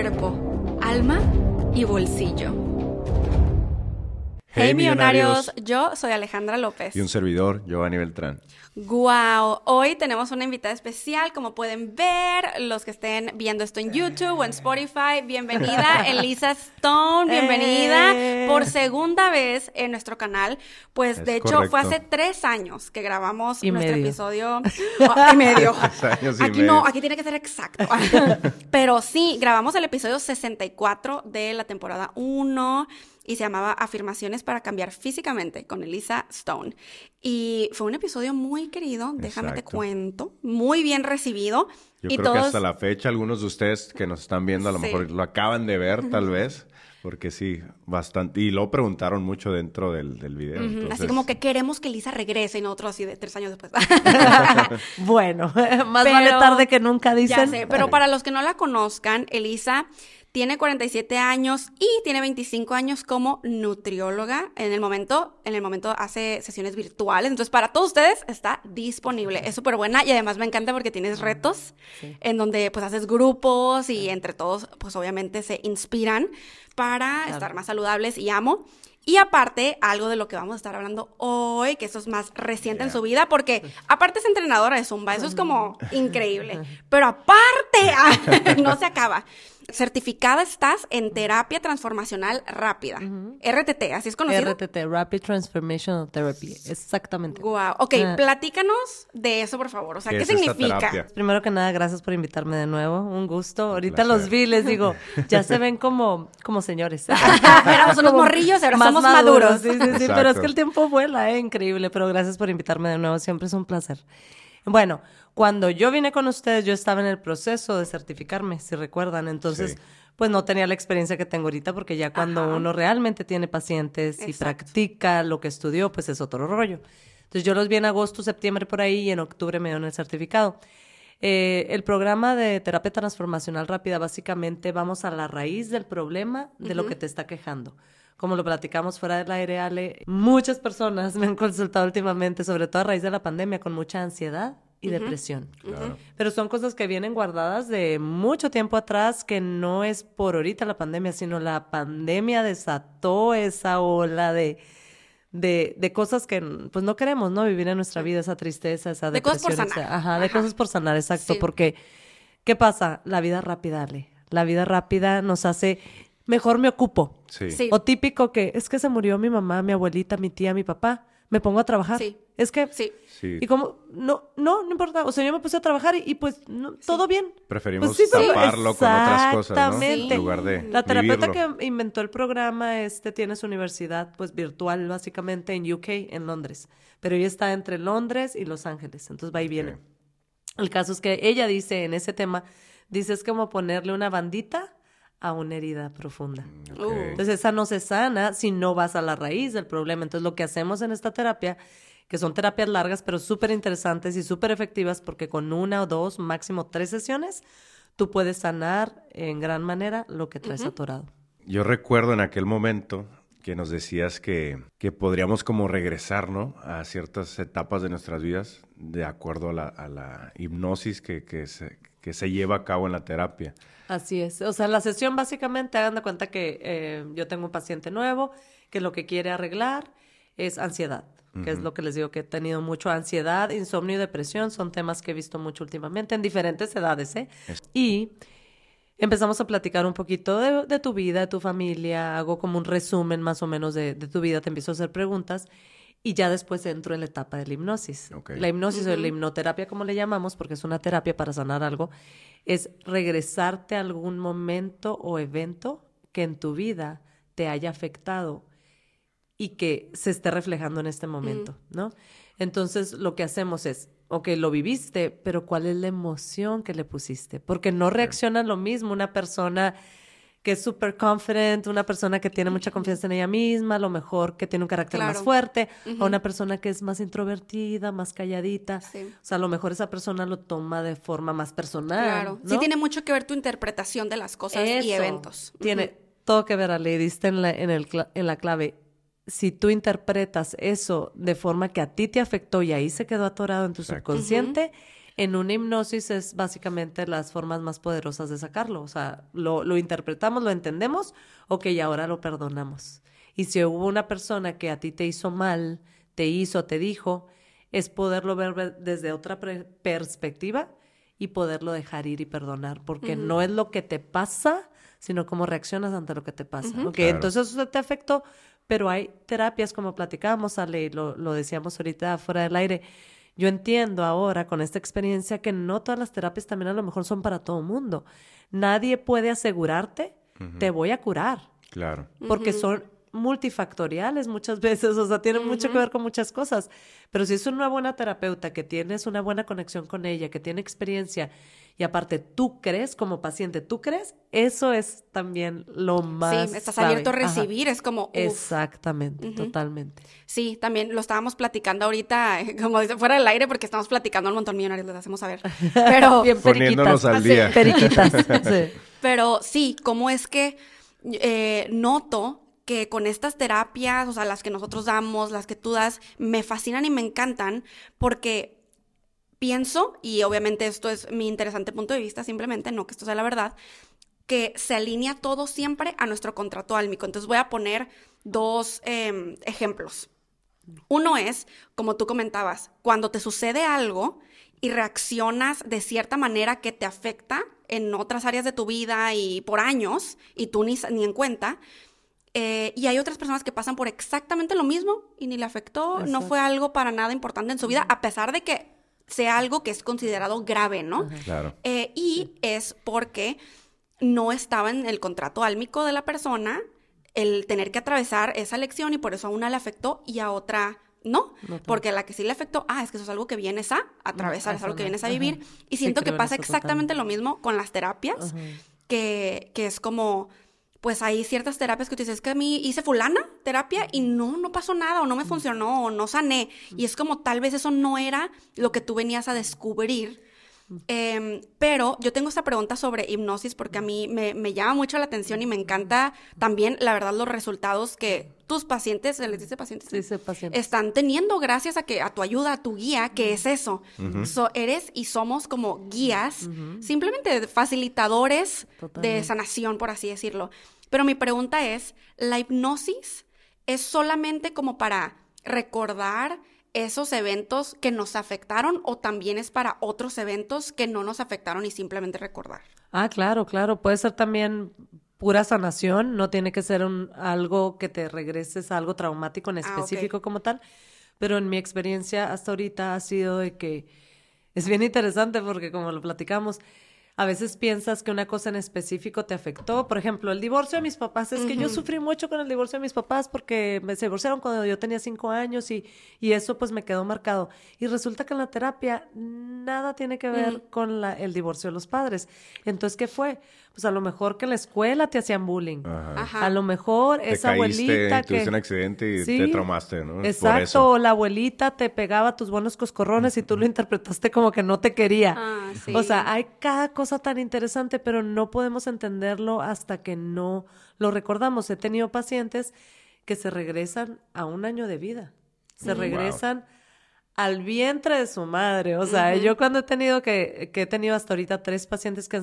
cuerpo, alma y bolsillo. Hey, Hey, millonarios. millonarios. yo soy Alejandra López. Y un servidor, Giovanni Beltrán. Wow, hoy tenemos una invitada especial, como pueden ver, los que estén viendo esto en YouTube o en Spotify, bienvenida Elisa Stone, bienvenida ¡Eh! por segunda vez en nuestro canal, pues Es de hecho fue hace tres años que grabamos Y nuestro medio. episodio Oh, y medio. Tres años y Aquí medio. no, aquí tiene que ser exacto. Pero sí, grabamos el episodio 64 de la temporada 1 y se llamaba Afirmaciones para cambiar físicamente con Elisa Stone. Y fue un episodio muy querido, déjame te cuento, muy bien recibido. Yo y creo todos, que hasta la fecha algunos de ustedes que nos están viendo a lo Sí. mejor lo acaban de ver tal vez, porque sí, bastante. Y lo preguntaron mucho dentro del, del video. Entonces- así como que queremos que Elisa regrese y nosotros así de tres años después. Bueno, más Pero- vale tarde que nunca Ya dicen. sé, pero para los que no la conozcan, Elisa tiene 47 años y tiene 25 años como nutrióloga. En el momento, en el momento hace sesiones virtuales. Entonces, para todos ustedes está disponible. Es súper buena y además me encanta porque tienes retos Sí. en donde pues haces grupos y entre todos pues obviamente se inspiran para estar más saludables y amo. Y aparte, algo de lo que vamos a estar hablando hoy, que eso es más reciente en su vida, porque aparte es entrenadora de Zumba, eso es como increíble. Pero aparte, no se acaba. Certificada estás en terapia transformacional rápida. RTT, así es conocido. RTT, Rapid Transformational Therapy, exactamente. Wow. Ok, Ah. platícanos de eso, por favor. O sea, ¿Qué ¿qué, es esta significa? Primero que nada, gracias por invitarme de nuevo, un gusto. Ahorita placer. los vi, les digo, ya se ven como, como señores. Éramos unos morrillos, ahora somos maduros. Sí, sí, sí, pero es que el tiempo vuela, ¿eh? increíble. Pero gracias por invitarme de nuevo, siempre es un placer. Bueno, cuando yo vine con ustedes, yo estaba en el proceso de certificarme, si recuerdan. Entonces, Sí. pues no tenía la experiencia que tengo ahorita, porque ya cuando Ajá. uno realmente tiene pacientes y practica lo que estudió, pues es otro rollo. Entonces, yo los vi en agosto, septiembre por ahí, y en octubre me dieron el certificado. Eh, el programa de terapia transformacional rápida, básicamente vamos a la raíz del problema de lo que te está quejando. Como lo platicamos fuera del aire, Ale, muchas personas me han consultado últimamente, sobre todo a raíz de la pandemia, con mucha ansiedad y depresión. Claro. Pero son cosas que vienen guardadas de mucho tiempo atrás, que no es por ahorita la pandemia, sino la pandemia desató esa ola de, de, de cosas que pues no queremos, ¿no? Vivir en nuestra vida, esa tristeza, esa De cosas por depresión. esa- sanar. ajá, de Ajá. cosas por sanar, exacto. Sí. Porque, ¿qué pasa? La vida rápida, Ale. La vida rápida nos hace, mejor me ocupo. Sí. Sí. O típico que es que se murió mi mamá, mi abuelita, mi tía, mi papá. Me pongo a trabajar. Sí. Es que Sí. Sí. y como, no, no, no importa. O sea, yo me puse a trabajar y, y pues, no, todo bien. Preferimos Pues sí, taparlo con otras cosas, ¿no? Exactamente. En lugar de La terapeuta vivirlo. que inventó el programa, este, tiene su universidad, pues, virtual, básicamente, en UK, en Londres. Pero ella está entre Londres y Los Ángeles. Entonces, va y viene. El caso es que ella dice en ese tema, dice, es como ponerle una bandita a una herida profunda. Ok. Uh. Entonces esa no se sana si no vas a la raíz del problema. Entonces lo que hacemos en esta terapia, que son terapias largas pero súper interesantes y súper efectivas porque con una o dos, máximo tres sesiones, tú puedes sanar en gran manera lo que traes atorado. Yo recuerdo en aquel momento que nos decías que, que podríamos como regresar, ¿no? A ciertas etapas de nuestras vidas de acuerdo a la, a la hipnosis que, que, se, que se lleva a cabo en la terapia. Así es. O sea, la sesión básicamente, hagan de cuenta que eh, yo tengo un paciente nuevo que lo que quiere arreglar es ansiedad, que es lo que les digo que he tenido mucho ansiedad, insomnio y depresión. Son temas que he visto mucho últimamente en diferentes edades, ¿eh? Es- Y empezamos a platicar un poquito de, de tu vida, de tu familia, hago como un resumen más o menos de, de tu vida, te empiezo a hacer preguntas y ya después entro en la etapa de la hipnosis. La hipnosis o la hipnoterapia, como le llamamos, porque es una terapia para sanar algo, es regresarte a algún momento o evento que en tu vida te haya afectado y que se esté reflejando en este momento, ¿no? Entonces, lo que hacemos es, ok, lo viviste, pero ¿cuál es la emoción que le pusiste? Porque no reacciona lo mismo una persona que es súper confident, una persona que tiene mucha confianza en ella misma, a lo mejor que tiene un carácter más fuerte, a una persona que es más introvertida, más calladita. Sí. O sea, a lo mejor esa persona lo toma de forma más personal. Claro. Sí tiene mucho que ver tu interpretación de las cosas y eventos. Tiene todo que ver, Ale, diste en la, en, el, cla- en la clave. Si tú interpretas eso de forma que a ti te afectó y ahí se quedó atorado en tu Exacto. subconsciente, en una hipnosis es básicamente las formas más poderosas de sacarlo. O sea, lo, lo interpretamos, lo entendemos, ok, y ahora lo perdonamos. Y si hubo una persona que a ti te hizo mal, te hizo, te dijo, es poderlo ver desde otra perspectiva y poderlo dejar ir y perdonar, porque no es lo que te pasa, sino cómo reaccionas ante lo que te pasa. entonces eso te afectó, pero hay terapias, como platicábamos, Ale, lo, lo decíamos ahorita fuera del aire. Yo entiendo ahora con esta experiencia que no todas las terapias también a lo mejor son para todo el mundo. Nadie puede asegurarte, te voy a curar. Claro. Porque son multifactoriales muchas veces, o sea, tienen mucho que ver con muchas cosas. Pero si es una buena terapeuta, que tienes una buena conexión con ella, que tiene experiencia y aparte tú crees como paciente, tú crees, eso es también lo más. Sí, estás abierto a recibir, es como. Exactamente, totalmente. Sí, también lo estábamos platicando ahorita, como dice, fuera del aire, porque estamos platicando un montón millonarios, les hacemos saber. Pero. Bien periquitas. al día. Periquitas. Pero sí, cómo es que eh, noto que con estas terapias, o sea, las que nosotros damos, las que tú das, me fascinan y me encantan porque pienso, y obviamente esto es mi interesante punto de vista, simplemente, no que esto sea la verdad, que se alinea todo siempre a nuestro contrato álmico. Entonces voy a poner dos em, ejemplos. Uno es, como tú comentabas, cuando te sucede algo y reaccionas de cierta manera que te afecta en otras áreas de tu vida y por años y tú ni, ni en cuenta, eh, y hay otras personas que pasan por exactamente lo mismo y ni le afectó, no fue algo para nada importante en su vida, a pesar de que sea algo que es considerado grave, ¿no? Claro. Eh, y es porque no estaba en el contrato álmico de la persona el tener que atravesar esa lección y por eso a una le afectó y a otra no, porque a la que sí le afectó, ah, es que eso es algo que vienes a atravesar, es algo que vienes a vivir. Y siento que pasa exactamente lo mismo con las terapias, que, que es como pues hay ciertas terapias que tú dices, es que a mí hice fulana terapia y no, no pasó nada o no me funcionó o no sané. Y es como tal vez eso no era lo que tú venías a descubrir. Em, pero yo tengo esta pregunta sobre hipnosis porque a mí me, me, llama mucho la atención y me encanta también, la verdad, los resultados que tus pacientes, se les dice pacientes, están teniendo gracias a que a tu ayuda, a tu guía, que es eso. eres y somos como guías, simplemente facilitadores de sanación, por así decirlo. Pero mi pregunta es, ¿la hipnosis es solamente como para recordar esos eventos que nos afectaron o también es para otros eventos que no nos afectaron y simplemente recordar? Ah, claro, claro. Puede ser también pura sanación, no tiene que ser un, algo que te regreses a algo traumático en ah, específico como tal. Pero en mi experiencia hasta ahorita ha sido de que es bien interesante porque como lo platicamos, a veces piensas que una cosa en específico te afectó. Por ejemplo, el divorcio de mis papás. Es que yo sufrí mucho con el divorcio de mis papás porque me se divorciaron cuando yo tenía cinco años y, y eso pues me quedó marcado. Y resulta que en la terapia nada tiene que ver con la, el divorcio de los padres. Entonces, ¿qué fue? Pues a lo mejor que en la escuela te hacían bullying. A lo mejor esa abuelita que... Tuviste un accidente y te traumaste, ¿no? Exacto. La abuelita te pegaba tus buenos coscorrones y tú lo interpretaste como que no te quería. Ah, o sea, hay cada cosa tan interesante, pero no podemos entenderlo hasta que no lo recordamos. He tenido pacientes que se regresan a un año de vida, se mm. regresan al vientre de su madre. O sea, yo cuando he tenido que, que he tenido hasta ahorita tres pacientes que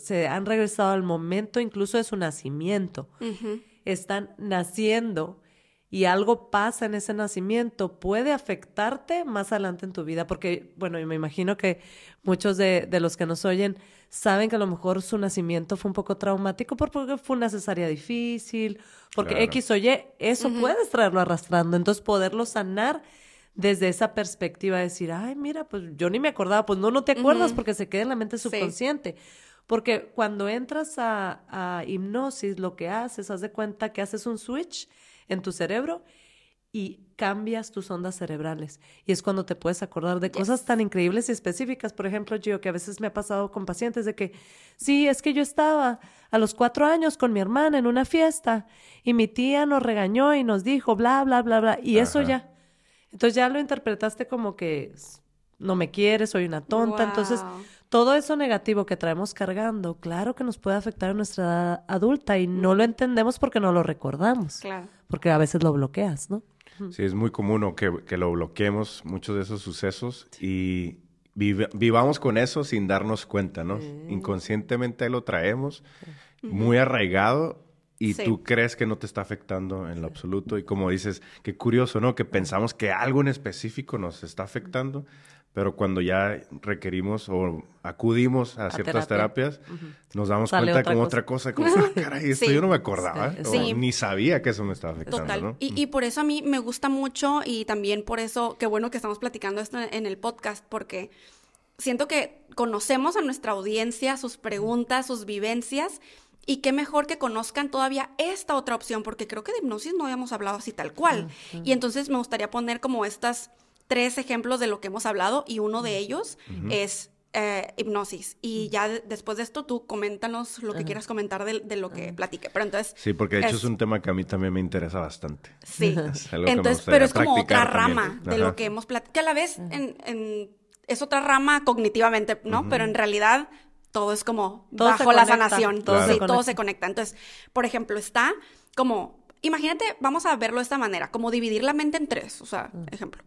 se han regresado al momento incluso de su nacimiento, están naciendo y algo pasa en ese nacimiento, puede afectarte más adelante en tu vida, porque, bueno, me imagino que muchos de, de, los que nos oyen saben que a lo mejor su nacimiento fue un poco traumático porque fue una cesárea difícil, porque X o Y, eso puedes traerlo arrastrando, entonces poderlo sanar desde esa perspectiva, decir, ay, mira, pues yo ni me acordaba, pues no, no te acuerdas porque se queda en la mente subconsciente. Porque cuando entras a, a hipnosis, lo que haces, haz de cuenta que haces un switch en tu cerebro y cambias tus ondas cerebrales. Y es cuando te puedes acordar de cosas tan increíbles y específicas. Por ejemplo, yo que a veces me ha pasado con pacientes de que, sí, es que yo estaba a los cuatro años con mi hermana en una fiesta y mi tía nos regañó y nos dijo bla, bla, bla, bla. Y eso ya. Entonces ya lo interpretaste como que no me quieres, soy una tonta. Entonces, todo eso negativo que traemos cargando, claro que nos puede afectar a nuestra edad adulta y no lo entendemos porque no lo recordamos. Claro. Porque a veces lo bloqueas, ¿no? Sí, es muy común que, que, lo bloqueemos, muchos de esos sucesos, y vivamos con eso sin darnos cuenta, ¿no? Inconscientemente lo traemos muy arraigado y tú crees que no te está afectando en lo absoluto. Y como dices, qué curioso, ¿no? Que pensamos que algo en específico nos está afectando, pero cuando ya requerimos o acudimos a, ciertas terapias, nos damos cuenta como otra cosa, como, ah, caray, esto yo no me acordaba, ni sabía que eso me estaba afectando. Total. Y, y, por eso a mí me gusta mucho y también por eso, qué bueno que estamos platicando esto en el podcast, porque siento que conocemos a nuestra audiencia, sus preguntas, sus vivencias y qué mejor que conozcan todavía esta otra opción, porque creo que de hipnosis no habíamos hablado así tal cual. Y entonces me gustaría poner como estas tres ejemplos de lo que hemos hablado y uno de ellos es eh, hipnosis. Y ya después de esto, tú coméntanos lo que quieras comentar de, lo que platique. Pero entonces. Sí, porque de hecho es un tema que a mí también me interesa bastante. Sí. entonces, pero es como otra rama de lo que hemos platicado. Que a la vez en, es otra rama cognitivamente, ¿no? Pero en realidad todo es como bajo la sanación, todo, sí, todo se conecta. Entonces, por ejemplo, está como, imagínate, vamos a verlo de esta manera, como dividir la mente en tres, o sea, mm. ejemplo.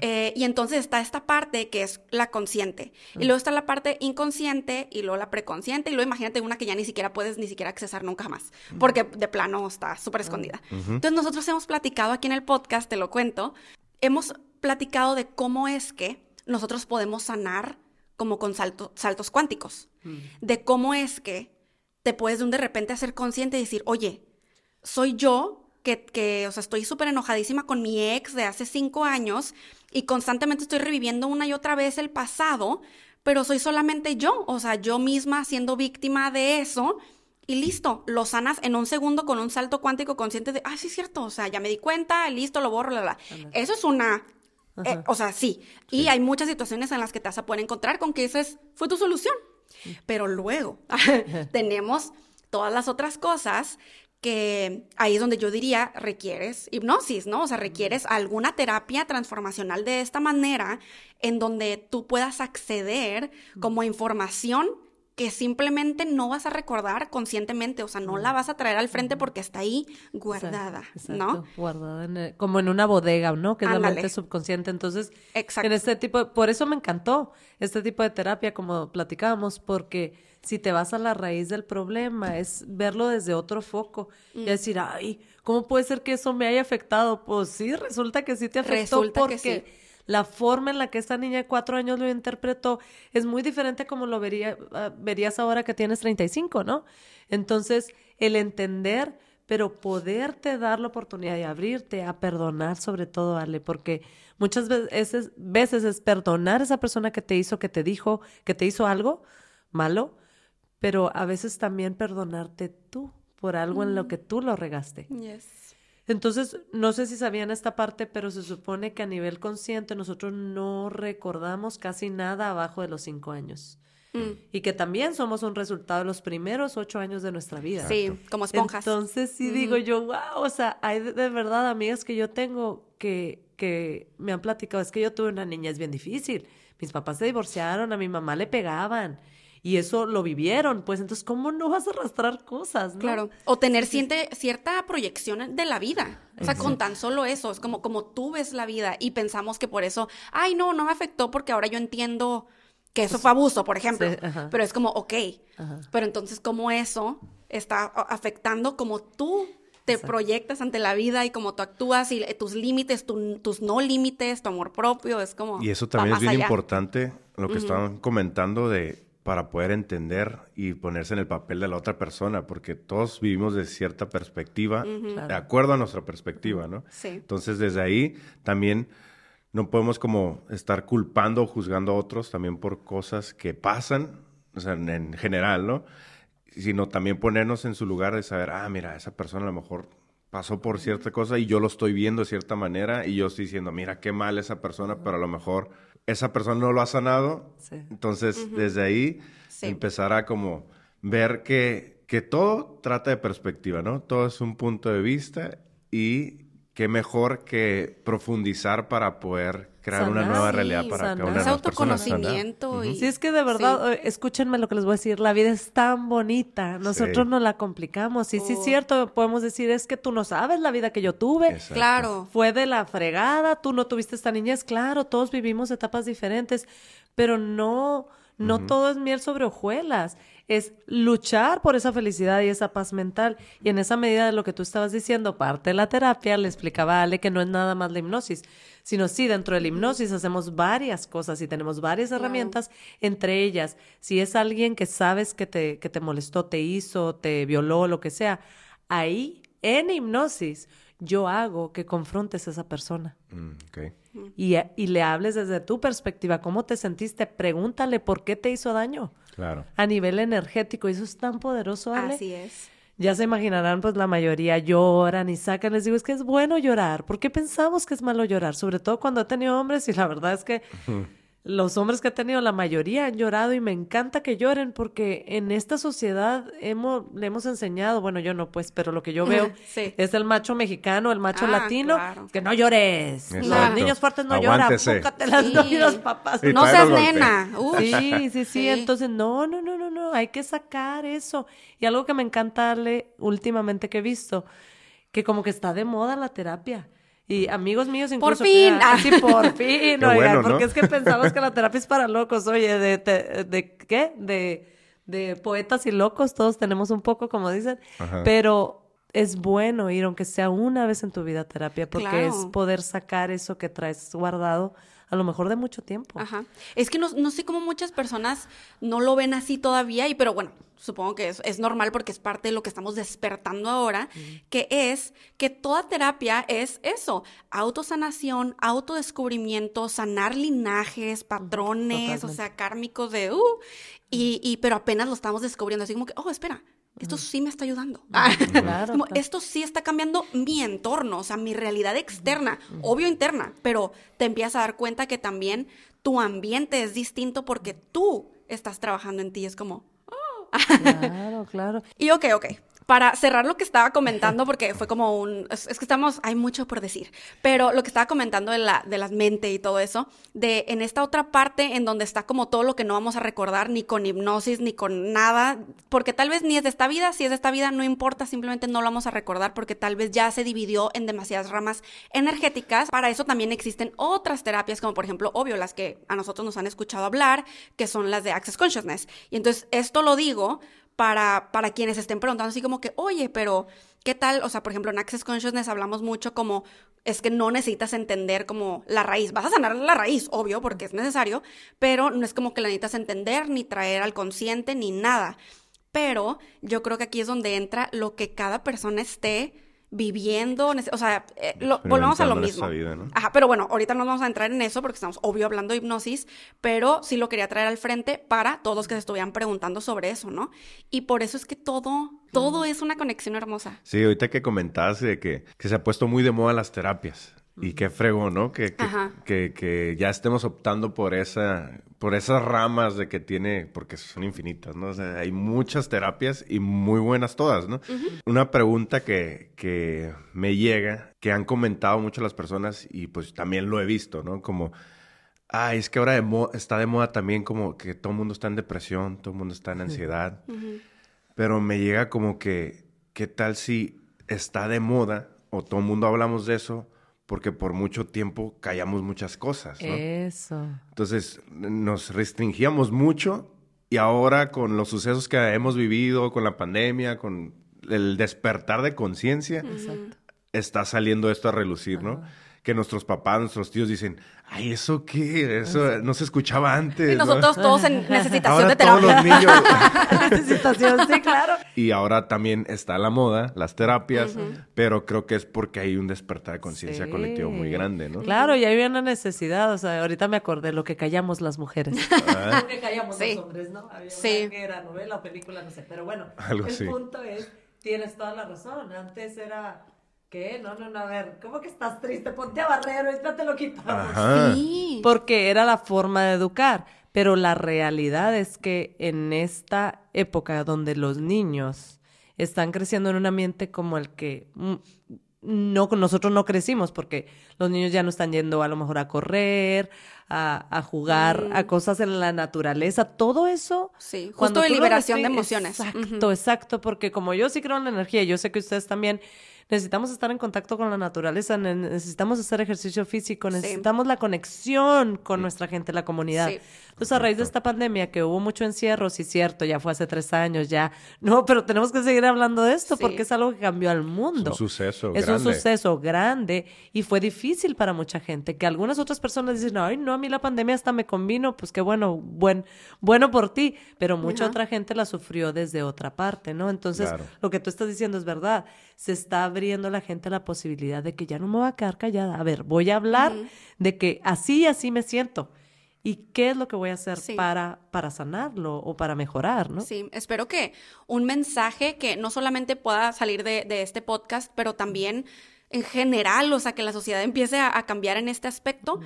Eh, y entonces está esta parte que es la consciente, y mm. luego está la parte inconsciente, y luego la preconsciente, y luego imagínate una que ya ni siquiera puedes ni siquiera accesar nunca más, mm. porque de plano está súper escondida. Entonces nosotros hemos platicado aquí en el podcast, te lo cuento, hemos platicado de cómo es que nosotros podemos sanar como con saltos cuánticos, mm. de cómo es que te puedes de repente hacer consciente y decir, oye, soy yo que, que o sea, estoy súper enojadísima con mi ex de hace cinco años y constantemente estoy reviviendo una y otra vez el pasado, pero soy solamente yo, o sea, yo misma siendo víctima de eso. Y listo, lo sanas en un segundo con un salto cuántico consciente de, ah, sí es cierto, o sea, ya me di cuenta, listo, lo borro, la, la. Eso es una eh, o sea, sí. Y hay muchas situaciones en las que te vas a poder encontrar con que esa fue tu solución. Pero luego tenemos todas las otras cosas que ahí es donde yo diría requieres hipnosis, ¿no? O sea, requieres alguna terapia transformacional de esta manera en donde tú puedas acceder como información que simplemente no vas a recordar conscientemente, o sea, no la vas a traer al frente porque está ahí guardada, ¿no? Guardada como en una bodega, ¿no? Que es la mente subconsciente. Entonces, exacto. en este tipo, por eso me encantó este tipo de terapia, como platicábamos, porque si te vas a la raíz del problema, es verlo desde otro foco y decir, ay, ¿cómo puede ser que eso me haya afectado? Pues sí, resulta que sí te afectó resulta porque... Que sí la forma en la que esta niña de cuatro años lo interpretó es muy diferente como lo vería, ah, verías ahora que tienes 35, ¿no? Entonces, el entender, pero poderte dar la oportunidad de abrirte a perdonar sobre todo, Ale, porque muchas veces, veces es perdonar a esa persona que te hizo, que te dijo, que te hizo algo malo, pero a veces también perdonarte tú por algo en lo que tú lo regaste. Yes. Entonces, no sé si sabían esta parte, pero se supone que a nivel consciente nosotros no recordamos casi nada abajo de los cinco años. Mm. Y que también somos un resultado de los primeros ocho años de nuestra vida. Sí, como esponjas. Entonces sí digo yo, wow, o sea, hay de, verdad amigas que yo tengo que, que me han platicado, es que yo tuve una niña, es bien difícil. Mis papás se divorciaron, a mi mamá le pegaban y eso lo vivieron, pues entonces, ¿cómo no vas a arrastrar cosas? Claro, o tener cierta proyección de la vida. O sea, con tan solo eso, es como, como tú ves la vida y pensamos que por eso, ay, no, no me afectó porque ahora yo entiendo que eso fue abuso, por ejemplo. pero es como, ok, pero entonces, ¿cómo eso está afectando como tú te proyectas ante la vida y como tú actúas y tus límites, tus no límites, tu amor propio, es como... Y eso también es bien importante, lo que estaban comentando de para poder entender y ponerse en el papel de la otra persona, porque todos vivimos de cierta perspectiva, de acuerdo a nuestra perspectiva, ¿no? Sí. Entonces, desde ahí también no podemos como estar culpando o juzgando a otros también por cosas que pasan, o sea, en, general, ¿no? Sino también ponernos en su lugar de saber, ah, mira, esa persona a lo mejor pasó por cierta cosa y yo lo estoy viendo de cierta manera y yo estoy diciendo, mira, qué mal esa persona, pero a lo mejor esa persona no lo ha sanado. Entonces, desde ahí empezar a como ver que, que todo trata de perspectiva, ¿no? Todo es un punto de vista y qué mejor que profundizar para poder crear una nueva realidad para cada una de las autoconocimiento y... Sí, es que de verdad, escúchenme lo que les voy a decir, la vida es tan bonita, nosotros no la complicamos, y sí es oh. cierto, podemos decir, es que tú no sabes la vida que yo tuve, claro, fue de la fregada, tú no tuviste esta niñez, claro, todos vivimos etapas diferentes, pero no, no todo es miel sobre hojuelas. Es luchar por esa felicidad y esa paz mental. Y en esa medida de lo que tú estabas diciendo, parte de la terapia, le explicaba a Ale que no es nada más la hipnosis, sino sí, dentro de la hipnosis hacemos varias cosas y tenemos varias herramientas, entre ellas, si es alguien que sabes que te, que te molestó, te hizo, te violó, lo que sea, ahí, en hipnosis, yo hago que confrontes a esa persona. Mm, ok. Y, y le hables desde tu perspectiva, ¿cómo te sentiste? Pregúntale por qué te hizo daño Claro. a nivel energético. Y eso es tan poderoso, Ale. Así es. Ya se imaginarán, pues la mayoría lloran y sacan. Les digo, es que es bueno llorar. ¿Por qué pensamos que es malo llorar? Sobre todo cuando he tenido hombres y la verdad es que los hombres que he tenido, la mayoría han llorado y me encanta que lloren porque en esta sociedad hemos, le hemos enseñado, bueno, yo no pues, pero lo que yo veo Sí. es el macho mexicano, el macho Ah, latino, claro. que no llores. Los niños fuertes no lloran, Aguántese. fúcatelas, Sí. no, y los papás. Sí, No seas nena. Uy. Sí, sí, sí, Sí. Entonces, no, no, no, no, no. Hay que sacar eso. Y algo que me encanta darle últimamente que he visto, que como que está de moda la terapia. Y amigos míos Por incluso. fin. Ah, sí, por fin, oigan, bueno, ¿no? porque es que pensamos que la terapia es para locos. Oye, de, te- de ¿qué? De, de poetas y locos, todos tenemos un poco, como dicen. Ajá. Pero es bueno ir, aunque sea una vez en tu vida a terapia, porque Claro. es poder sacar eso que traes guardado a lo mejor de mucho tiempo. Ajá. Es que no, no sé cómo muchas personas no lo ven así todavía, y pero bueno, supongo que es, es normal porque es parte de lo que estamos despertando ahora, que es que toda terapia es eso, autosanación, autodescubrimiento, sanar linajes, patrones, o sea, kármicos de, uh, y, y pero apenas lo estamos descubriendo, así como que, oh, espera. Esto sí me está ayudando. Claro, Como, claro. esto sí está cambiando mi entorno, o sea, mi realidad externa, obvio interna, pero te empiezas a dar cuenta que también tu ambiente es distinto porque tú estás trabajando en ti. Es como, Claro, claro. y ok, ok. Para cerrar lo que estaba comentando, porque fue como un... Es, es que estamos... Hay mucho por decir. Pero lo que estaba comentando de la, de la mente y todo eso, de en esta otra parte en donde está como todo lo que no vamos a recordar ni con hipnosis ni con nada, porque tal vez ni es de esta vida, si es de esta vida no importa, simplemente no lo vamos a recordar porque tal vez ya se dividió en demasiadas ramas energéticas. Para eso también existen otras terapias, como por ejemplo, obvio, las que a nosotros nos han escuchado hablar, que son las de Access Consciousness. Y entonces esto lo digo para, para quienes estén preguntando así como que, oye, pero ¿qué tal? O sea, por ejemplo, en Access Consciousness hablamos mucho como, es que no necesitas entender como la raíz. Vas a sanar la raíz, obvio, porque es necesario, pero no es como que la necesitas entender, ni traer al consciente, ni nada. Pero yo creo que aquí es donde entra lo que cada persona esté viviendo, o sea, eh, lo- volvemos a lo mismo. esta vida, ¿no? Ajá, pero bueno, ahorita no vamos a entrar en eso porque estamos obvio hablando de hipnosis, pero sí lo quería traer al frente para todos los que se estuvieran preguntando sobre eso, ¿no? Y por eso es que todo, todo es una conexión hermosa. Sí, ahorita que comentabas de que, que se ha puesto muy de moda las terapias. Y qué fregó, ¿no? Que, que, que, que ya estemos optando por esa, por esas ramas de que tiene, porque son infinitas, ¿no? O sea, hay muchas terapias y muy buenas todas, ¿no? Una pregunta que, que me llega, que han comentado mucho las personas y pues también lo he visto, ¿no? Como, ay, es que ahora de está de moda también como que todo el mundo está en depresión, todo el mundo está en ansiedad. Pero me llega como que, ¿qué tal si está de moda o todo el mundo hablamos de eso? Porque por mucho tiempo callamos muchas cosas, ¿no? Eso. Entonces nos restringíamos mucho y ahora con los sucesos que hemos vivido, con la pandemia, con el despertar de conciencia, está saliendo esto a relucir, ¿no? Que nuestros papás, nuestros tíos dicen, ay, ¿eso qué? Eso no se escuchaba antes. Y ¿no?" nosotros todos en necesitación Ahora de todos terapia. los niños... Necesitación, sí, claro. Y ahora también está la moda, las terapias, pero creo que es porque hay un despertar de conciencia Sí. colectivo muy grande, ¿no? Claro, y hay una necesidad, o sea, ahorita me acordé lo que callamos las mujeres. Ah, Lo que callamos Sí. los hombres, ¿no? Había Sí. una que era novela o película, no sé, pero bueno, Algo el así. punto es, tienes toda la razón, antes era, ¿qué? No, no, no, a ver, ¿cómo que estás triste? Ponte a barrero, ahorita te lo quitamos. Ajá. Sí. Porque era la forma de educar. Pero la realidad es que en esta época donde los niños están creciendo en un ambiente como el que mm, no nosotros no crecimos, porque los niños ya no están yendo a lo mejor a correr, a, a jugar, Mm. a cosas en la naturaleza, todo eso. Sí, justo cuando de liberación de emociones. Exacto, exacto, porque como yo sí creo en la energía, yo sé que ustedes también, necesitamos estar en contacto con la naturaleza, ne- necesitamos hacer ejercicio físico, necesitamos la conexión con nuestra gente, la comunidad. Sí. Entonces, a raíz de esta pandemia que hubo mucho encierro, sí cierto, ya fue hace tres años, ya. No, pero tenemos que seguir hablando de esto Sí. porque es algo que cambió al mundo. Es un suceso Es grande. un suceso grande y fue difícil para mucha gente. Que algunas otras personas dicen, ay, no, a mí la pandemia hasta me convino, pues qué bueno, buen, bueno por ti. Pero mucha Ajá. otra gente la sufrió desde otra parte, ¿no? Entonces, Claro. lo que tú estás diciendo es verdad. Se está abriendo la gente la posibilidad de que ya no me voy a quedar callada. A ver, voy a hablar de que así así me siento. ¿Y qué es lo que voy a hacer Sí. para, para sanarlo o para mejorar, no? Sí, espero que un mensaje que no solamente pueda salir de, de este podcast, pero también en general, o sea, que la sociedad empiece a, a cambiar en este aspecto,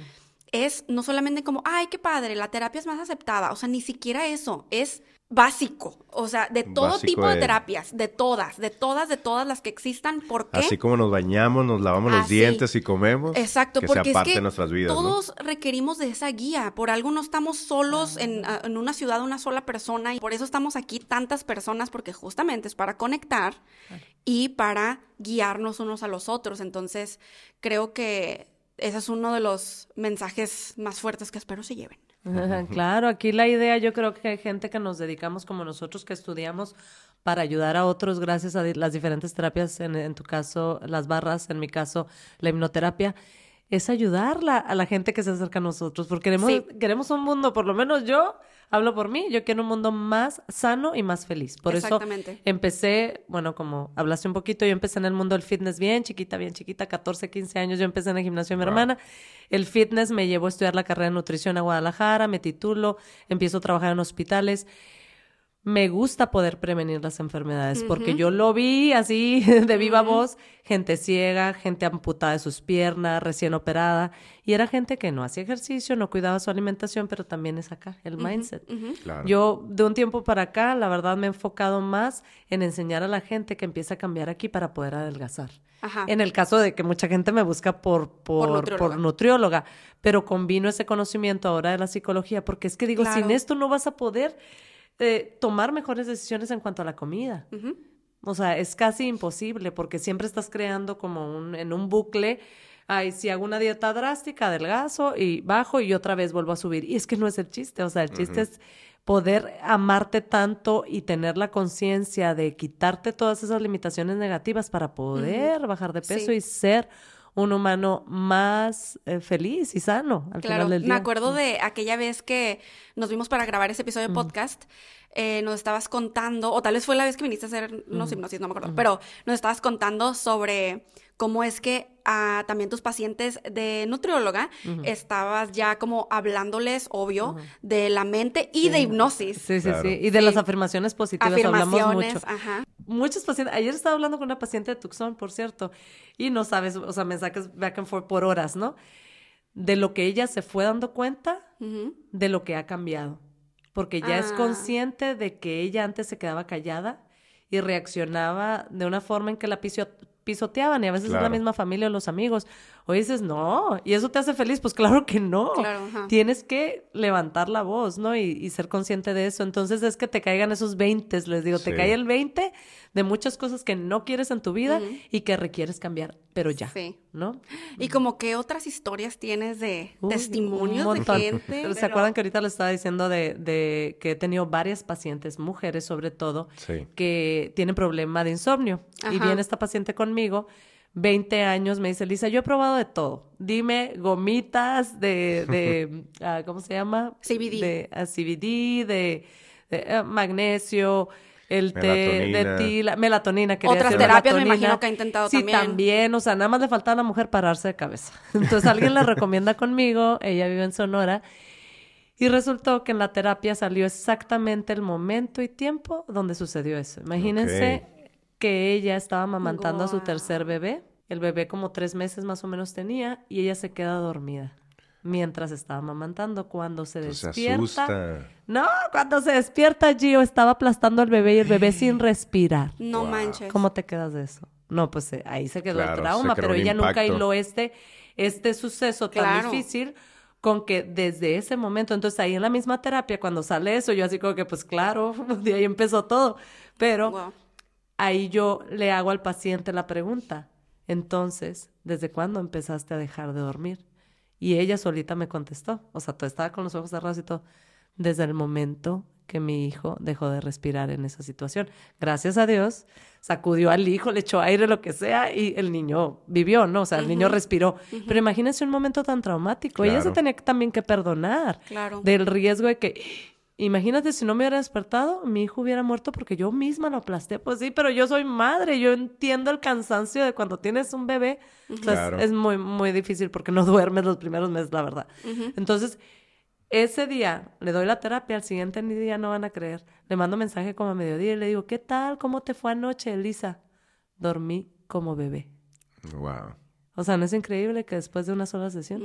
es no solamente como, ay, qué padre, la terapia es más aceptada, o sea, ni siquiera eso, es básico, o sea, de todo Básico tipo de de- terapias, de todas, de todas, de todas las que existan, ¿por qué? Así como nos bañamos, nos lavamos los dientes y comemos. Exacto, que porque sea parte es que de nuestras vidas, ¿no? todos requerimos de esa guía. Por algo no estamos solos en, en una ciudad, una sola persona, y por eso estamos aquí tantas personas, porque justamente es para conectar y para guiarnos unos a los otros. Entonces, creo que ese es uno de los mensajes más fuertes que espero se lleven. Claro, aquí la idea, yo creo que hay gente que nos dedicamos como nosotros que estudiamos para ayudar a otros gracias a las diferentes terapias, en, en tu caso las barras, en mi caso la hipnoterapia, es ayudar la- a la gente que se acerca a nosotros, porque queremos, Sí. queremos un mundo, por lo menos yo hablo por mí, yo quiero un mundo más sano y más feliz. Por eso empecé, bueno, como hablaste un poquito, yo empecé en el mundo del fitness bien chiquita, bien chiquita, 14, 15 años, yo empecé en el gimnasio de mi Wow. hermana. El fitness me llevó a estudiar la carrera de nutrición a Guadalajara, me titulo, empiezo a trabajar en hospitales. Me gusta poder prevenir las enfermedades porque yo lo vi así de viva voz, gente ciega, gente amputada de sus piernas, recién operada, y era gente que no hacía ejercicio, no cuidaba su alimentación, pero también es acá, el mindset. Claro. Yo de un tiempo para acá, la verdad me he enfocado más en enseñar a la gente que empieza a cambiar aquí para poder adelgazar. Ajá. En el caso de que mucha gente me busca por, por, por nutrióloga. nutrióloga. pero combino ese conocimiento ahora de la psicología, porque es que digo, Claro. sin esto no vas a poder eh, tomar mejores decisiones en cuanto a la comida. O sea, es casi imposible porque siempre estás creando como un, en un bucle. Ay, si hago una dieta drástica, adelgazo y bajo y otra vez vuelvo a subir. Y es que no es el chiste. O sea, el chiste es poder amarte tanto y tener la conciencia de quitarte todas esas limitaciones negativas para poder bajar de peso Sí. y ser un humano más eh, feliz y sano al Claro, final del me día. acuerdo de aquella vez que nos vimos para grabar ese episodio de podcast. eh, nos estabas contando, o tal vez fue la vez que viniste a hacer unos hipnosis, no me acuerdo, pero nos estabas contando sobre cómo es que a también tus pacientes de nutrióloga estabas ya como hablándoles, obvio, de la mente y de hipnosis. Sí, sí, Claro. sí. Y de Sí. las afirmaciones positivas hablamos Afirmaciones, mucho. ajá. Muchos pacientes, ayer estaba hablando con una paciente de Tucson, por cierto, y no sabes, o sea, mensajes back and forth por horas, ¿no? De lo que ella se fue dando cuenta de lo que ha cambiado. Porque ya es Ah. consciente de que ella antes se quedaba callada y reaccionaba de una forma en que la pisoteaban y a veces es la misma familia o los amigos. O dices, no, y eso te hace feliz, pues claro que no. Claro. Tienes que levantar la voz, ¿no? Y, y ser consciente de eso. Entonces es que te caigan esos 20, les digo, te cae el 20 de muchas cosas que no quieres en tu vida y que requieres cambiar, pero ya, Sí. ¿no? Y como que otras historias tienes de testimonios un de gente. Pero ¿Se pero- acuerdan que ahorita les estaba diciendo de, de que he tenido varias pacientes, mujeres sobre todo, Sí. que tienen problema de insomnio? Y Ajá. viene esta paciente conmigo, 20 años, me dice, Lisa, yo he probado de todo. Dime gomitas de, de ah, ¿cómo se llama? CBD. De ah, CBD, de, de, ah, magnesio, el té de Melatonina. tila, melatonina. quería Otras decir, terapias me melatonina. imagino que ha intentado sí, también. también, o sea, nada más le faltaba a la mujer pararse de cabeza. Entonces alguien la recomienda conmigo, ella vive en Sonora, y resultó que en la terapia salió exactamente el momento y tiempo donde sucedió eso. Imagínense que ella estaba amamantando a su tercer bebé, el bebé como tres meses más o menos tenía, y ella se queda dormida mientras estaba amamantando. Cuando se Pues se despierta... asusta. No, cuando se despierta Gio estaba aplastando al bebé y el bebé sin respirar. No Wow. manches. ¿Cómo te quedas de eso? No, pues eh, ahí se quedó Claro, el trauma, pero ella nunca hiló este, este suceso tan difícil con que desde ese momento, entonces ahí en la misma terapia, cuando sale eso, yo así como que pues claro, de ahí empezó todo, pero Wow. ahí yo le hago al paciente la pregunta, entonces, ¿desde cuándo empezaste a dejar de dormir? Y ella solita me contestó, o sea, estaba con los ojos cerrados y todo, desde el momento que mi hijo dejó de respirar en esa situación. Gracias a Dios, sacudió al hijo, le echó aire, lo que sea, y el niño vivió, ¿no? O sea, el niño respiró. Pero imagínense un momento tan traumático. Ella se tenía también que perdonar Claro. del riesgo de que, imagínate si no me hubiera despertado, mi hijo hubiera muerto porque yo misma lo aplasté. Pues sí, pero yo soy madre, yo entiendo el cansancio de cuando tienes un bebé. O sea, es- Claro. es, muy, muy difícil porque no duermes los primeros meses, la verdad. Entonces, ese día le doy la terapia, al siguiente día no van a creer. Le mando mensaje como a mediodía y le digo, ¿qué tal? ¿Cómo te fue anoche, Elisa? Dormí como bebé. Wow. O sea, ¿no es increíble que después de una sola sesión?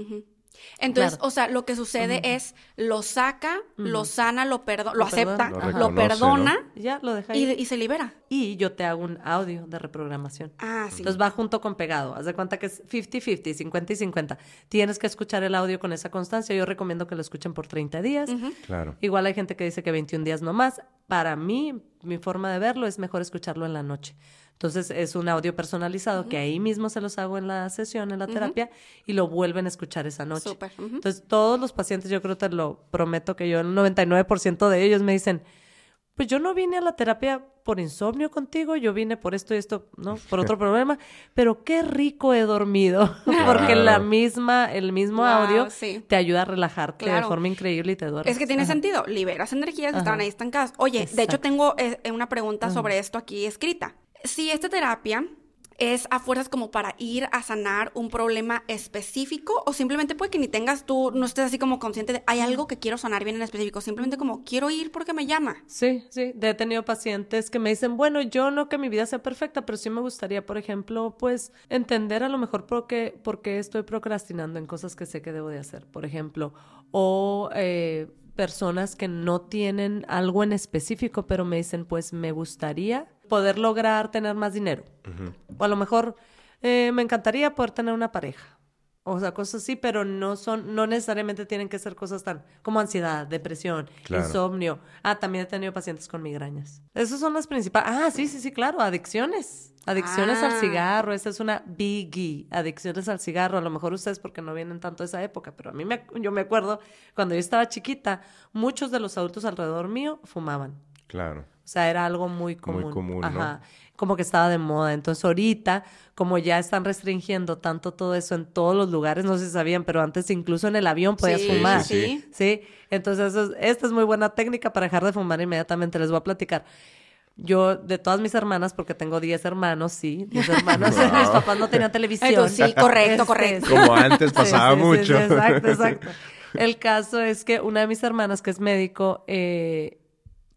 Entonces, Claro. o sea, lo que sucede es, lo saca, lo sana, lo perdona, lo Lo perdona. acepta, Lo perdona Ya, lo deja y se libera. Y yo te hago un audio de reprogramación. Ah, sí. Entonces va junto con pegado. Haz de cuenta que es 50-50, 50 y 50. Tienes que escuchar el audio con esa constancia. Yo recomiendo que lo escuchen por 30 días. Claro. Igual hay gente que dice que 21 días no más. Para mí, mi forma de verlo es mejor escucharlo en la noche. Entonces es un audio personalizado que ahí mismo se los hago en la sesión, en la terapia, y lo vuelven a escuchar esa noche. Súper, ujú. Entonces todos los pacientes, yo creo te lo prometo que yo, el 99% de ellos me dicen, pues yo no vine a la terapia por insomnio contigo, yo vine por esto y esto, ¿no? Por otro problema, pero qué rico he dormido, porque la misma, el mismo Wow, audio sí. te ayuda a relajarte de forma increíble y te duermes. Es que tiene Ajá. sentido, liberas energías que estaban ahí estancadas. Oye, de hecho tengo eh, una pregunta sobre esto aquí escrita. Si esta terapia es a fuerzas como para ir a sanar un problema específico o simplemente puede que ni tengas tú, no estés así como consciente de hay algo que quiero sanar bien en específico, simplemente como quiero ir porque me llama. Sí, sí, he tenido pacientes que me dicen, bueno, yo no que mi vida sea perfecta, pero sí me gustaría, por ejemplo, pues entender a lo mejor por qué, por qué estoy procrastinando en cosas que sé que debo de hacer, por ejemplo, o eh, personas que no tienen algo en específico, pero me dicen, pues me gustaría poder lograr tener más dinero, o a lo mejor eh, me encantaría poder tener una pareja. O sea, cosas así, pero no son, no necesariamente tienen que ser cosas tan como ansiedad, depresión, Claro. insomnio. Ah, también he tenido pacientes con migrañas. Esas son las principales. Ah, sí, sí, sí, claro, adicciones. Adicciones al Ah. cigarro, esa es una biggie. Adicciones al cigarro. A lo mejor ustedes porque no vienen tanto de esa época, pero a mí me, yo me acuerdo cuando yo estaba chiquita, muchos de los adultos alrededor mío fumaban. Claro. O sea, era algo muy común. común, ¿no? Como que estaba de moda. Entonces, ahorita, como ya están restringiendo tanto todo eso en todos los lugares, no sé si sabían, pero antes incluso en el avión podías Sí, fumar. sí, sí. Sí, entonces eso es- esta es muy buena técnica para dejar de fumar inmediatamente. Les voy a platicar. Yo, de todas mis hermanas, porque tengo 10 hermanos, sí, 10 hermanos, Wow. mis papás no tenían televisión. Sí, correcto, Este, correcto. Como antes pasaba sí, sí, mucho. sí, exacto, exacto. El caso es que una de mis hermanas, que es médico, eh,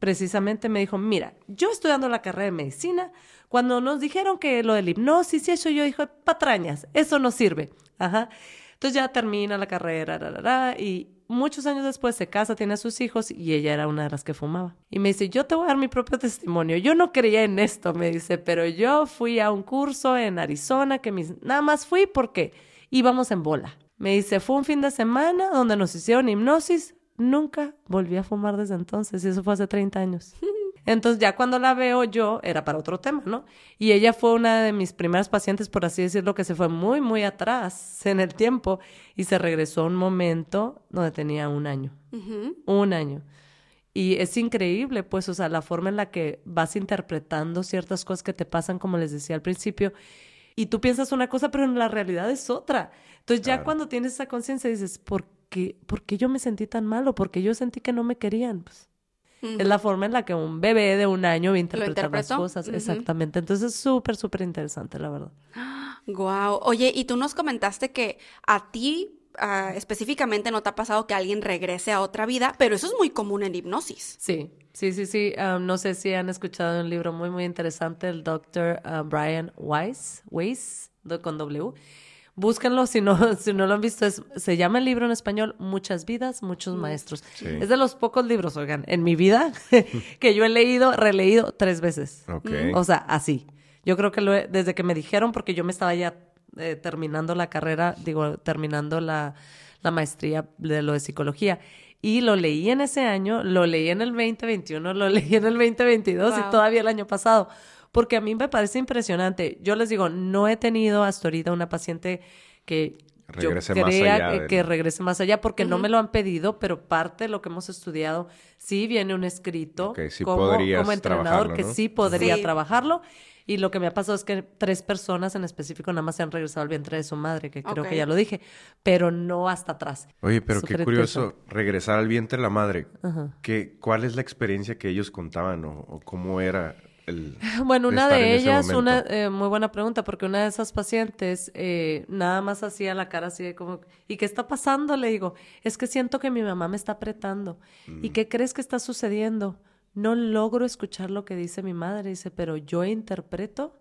precisamente me dijo, mira, yo estudiando la carrera de medicina, cuando nos dijeron que lo del hipnosis y eso, yo dije, patrañas, eso no sirve. Ajá. Entonces ya termina la carrera, ra, ra, y muchos años después se casa, tiene a sus hijos y ella era una de las que fumaba. Y me dice, yo te voy a dar mi propio testimonio. Yo no creía en esto, me dice, pero yo fui a un curso en Arizona que mis... nada más fui porque íbamos en bola. Me dice, fue un fin de semana donde nos hicieron hipnosis. Nunca volví a fumar desde entonces y eso fue hace 30 años. Entonces ya cuando la veo yo, era para otro tema, ¿no? Y ella fue una de mis primeras pacientes, por así decirlo, que se fue muy, muy atrás en el tiempo y se regresó a un momento donde tenía un año. Un año. Y es increíble, pues, o sea, la forma en la que vas interpretando ciertas cosas que te pasan, como les decía al principio, y tú piensas una cosa, pero en la realidad es otra. Entonces ya Claro. cuando tienes esa conciencia dices, ¿por qué, ¿por qué yo me sentí tan mal o por qué yo sentí que no me querían? Pues, es la forma en la que un bebé de un año va a interpretar las cosas. Ujú. Exactamente. Entonces es súper, súper interesante, la verdad. Guau. Oye, y tú nos comentaste que a ti ah, específicamente no te ha pasado que alguien regrese a otra vida, pero eso es muy común en hipnosis. Sí, sí, sí, sí. Ah, no sé si han escuchado un libro muy, muy interesante, el doctor Brian Weiss, Weiss, con W. Búsquenlo si no, si no lo han visto. Es, se llama el libro en español Muchas vidas, muchos maestros. Sí. Es de los pocos libros, oigan, en mi vida que yo he leído, releído tres veces. Ok. O sea, así. Yo creo que lo he- desde que me dijeron, porque yo me estaba ya eh, terminando la carrera, digo, terminando la, la maestría de lo de psicología. Y lo leí en ese año, lo leí en el 2021, lo leí en el 2022 Wow. y todavía el año pasado. Porque a mí me parece impresionante. Yo les digo, no he tenido hasta ahorita una paciente que Regrese yo más crea allá que, del- que regrese más allá porque no me lo han pedido, pero parte de lo que hemos estudiado, sí viene un escrito Ok, sí como, como entrenador que sí podría Sí. trabajarlo. Y lo que me ha pasado es que tres personas en específico nada más se han regresado al vientre de su madre, que creo que ya lo dije, pero no hasta atrás. Oye, pero Súper qué curioso, regresar al vientre de la madre. Ajá. ¿Qué, ¿Cuál es la experiencia que ellos contaban o, o cómo era el... Bueno, una de ellas, una eh, muy buena pregunta, porque una de esas pacientes eh, nada más hacía la cara así de como, ¿y qué está pasando? Le digo, es que siento que mi mamá me está apretando. ¿Y Mm. qué crees que está sucediendo? No logro escuchar lo que dice mi madre, dice, pero yo interpreto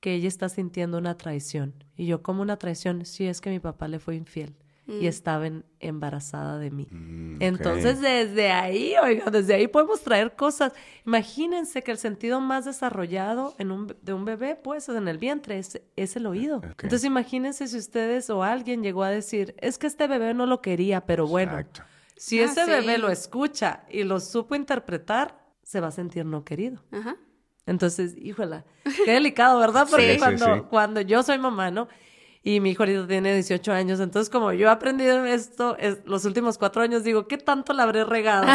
que ella está sintiendo una traición. Y yo, como una traición? Sí, es que mi papá le fue infiel y estaba en- embarazada de mí. Mm. Entonces, desde ahí, oiga, desde ahí podemos traer cosas. Imagínense que el sentido más desarrollado en un, de un bebé, pues, en el vientre, es, es el oído. Entonces, imagínense si ustedes o alguien llegó a decir, es que este bebé no lo quería, pero bueno, Exacto. si Ah, ese sí. bebé lo escucha y lo supo interpretar, se va a sentir no querido. Ajá. Entonces, híjola, qué delicado, ¿verdad? Porque Sí, sí, cuando, sí. cuando yo soy mamá, ¿no? Y mi hijo ahorita tiene 18 años, entonces como yo he aprendido esto es, los últimos cuatro años, digo, ¿qué tanto la habré regado?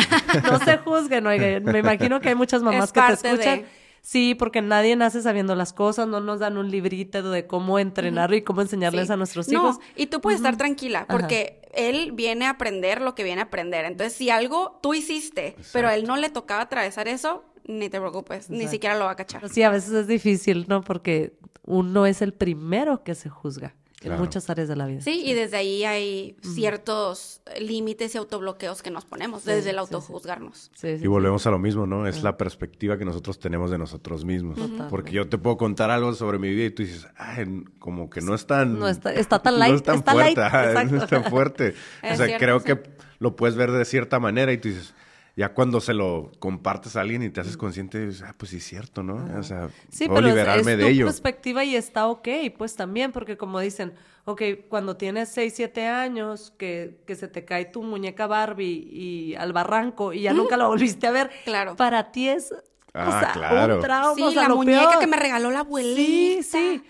No se juzguen, oigan, me imagino que hay muchas mamás Es que te de- escuchan. Sí, porque nadie nace sabiendo las cosas, no nos dan un librito de cómo entrenarlo y cómo enseñarles Sí. a nuestros No, hijos. y tú puedes estar tranquila, porque él viene a aprender lo que viene a aprender. Entonces, si algo tú hiciste, pero a él no le tocaba atravesar eso, ni te preocupes, ni siquiera lo va a cachar. Pero sí, a veces es difícil, ¿no? Porque uno es el primero que se juzga en muchas áreas de la vida. Sí, y desde ahí hay ciertos límites y autobloqueos que nos ponemos, Sí, desde el sí, sí. autojuzgarnos. Sí, sí, Y volvemos a lo mismo, ¿no? Es la perspectiva que nosotros tenemos de nosotros mismos. Porque yo te puedo contar algo sobre mi vida y tú dices, ay, como que no es tan... No está- está tan no light, es tan está fuerte, light, no es tan fuerte. o Es sea, cierto, creo sí. que lo puedes ver de cierta manera y tú dices, ya cuando se lo compartes a alguien y te haces consciente, dices, ah, pues sí es cierto, ¿no? O sea, Sí, puedo pero es- liberarme es, de tu ello. perspectiva y está ok, pues también, porque como dicen, ok, cuando tienes 6, 7 años, que, que se te cae tu muñeca Barbie y al barranco y ya nunca la volviste a ver, Claro. para ti es o Ah, sea, claro. un trauma, Sí, o sea, la lo muñeca peor. que me regaló la abuelita. Sí, sí.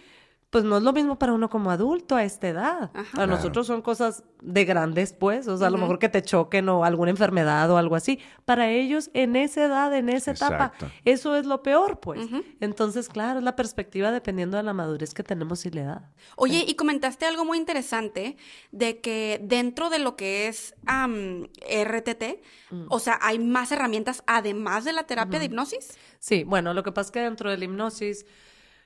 Pues no es lo mismo para uno como adulto a esta edad. Ajá. Para nosotros son cosas de grandes, pues. O sea, a lo mejor que te choquen o alguna enfermedad o algo así. Para ellos, en esa edad, en esa etapa, Exacto. eso es lo peor, pues. Entonces, claro, es la perspectiva dependiendo de la madurez que tenemos y la edad. Oye, y comentaste algo muy interesante de que dentro de lo que es am, RTT, Mm. o sea, hay más herramientas además de la terapia de hipnosis. Sí, bueno, lo que pasa es que dentro de la hipnosis,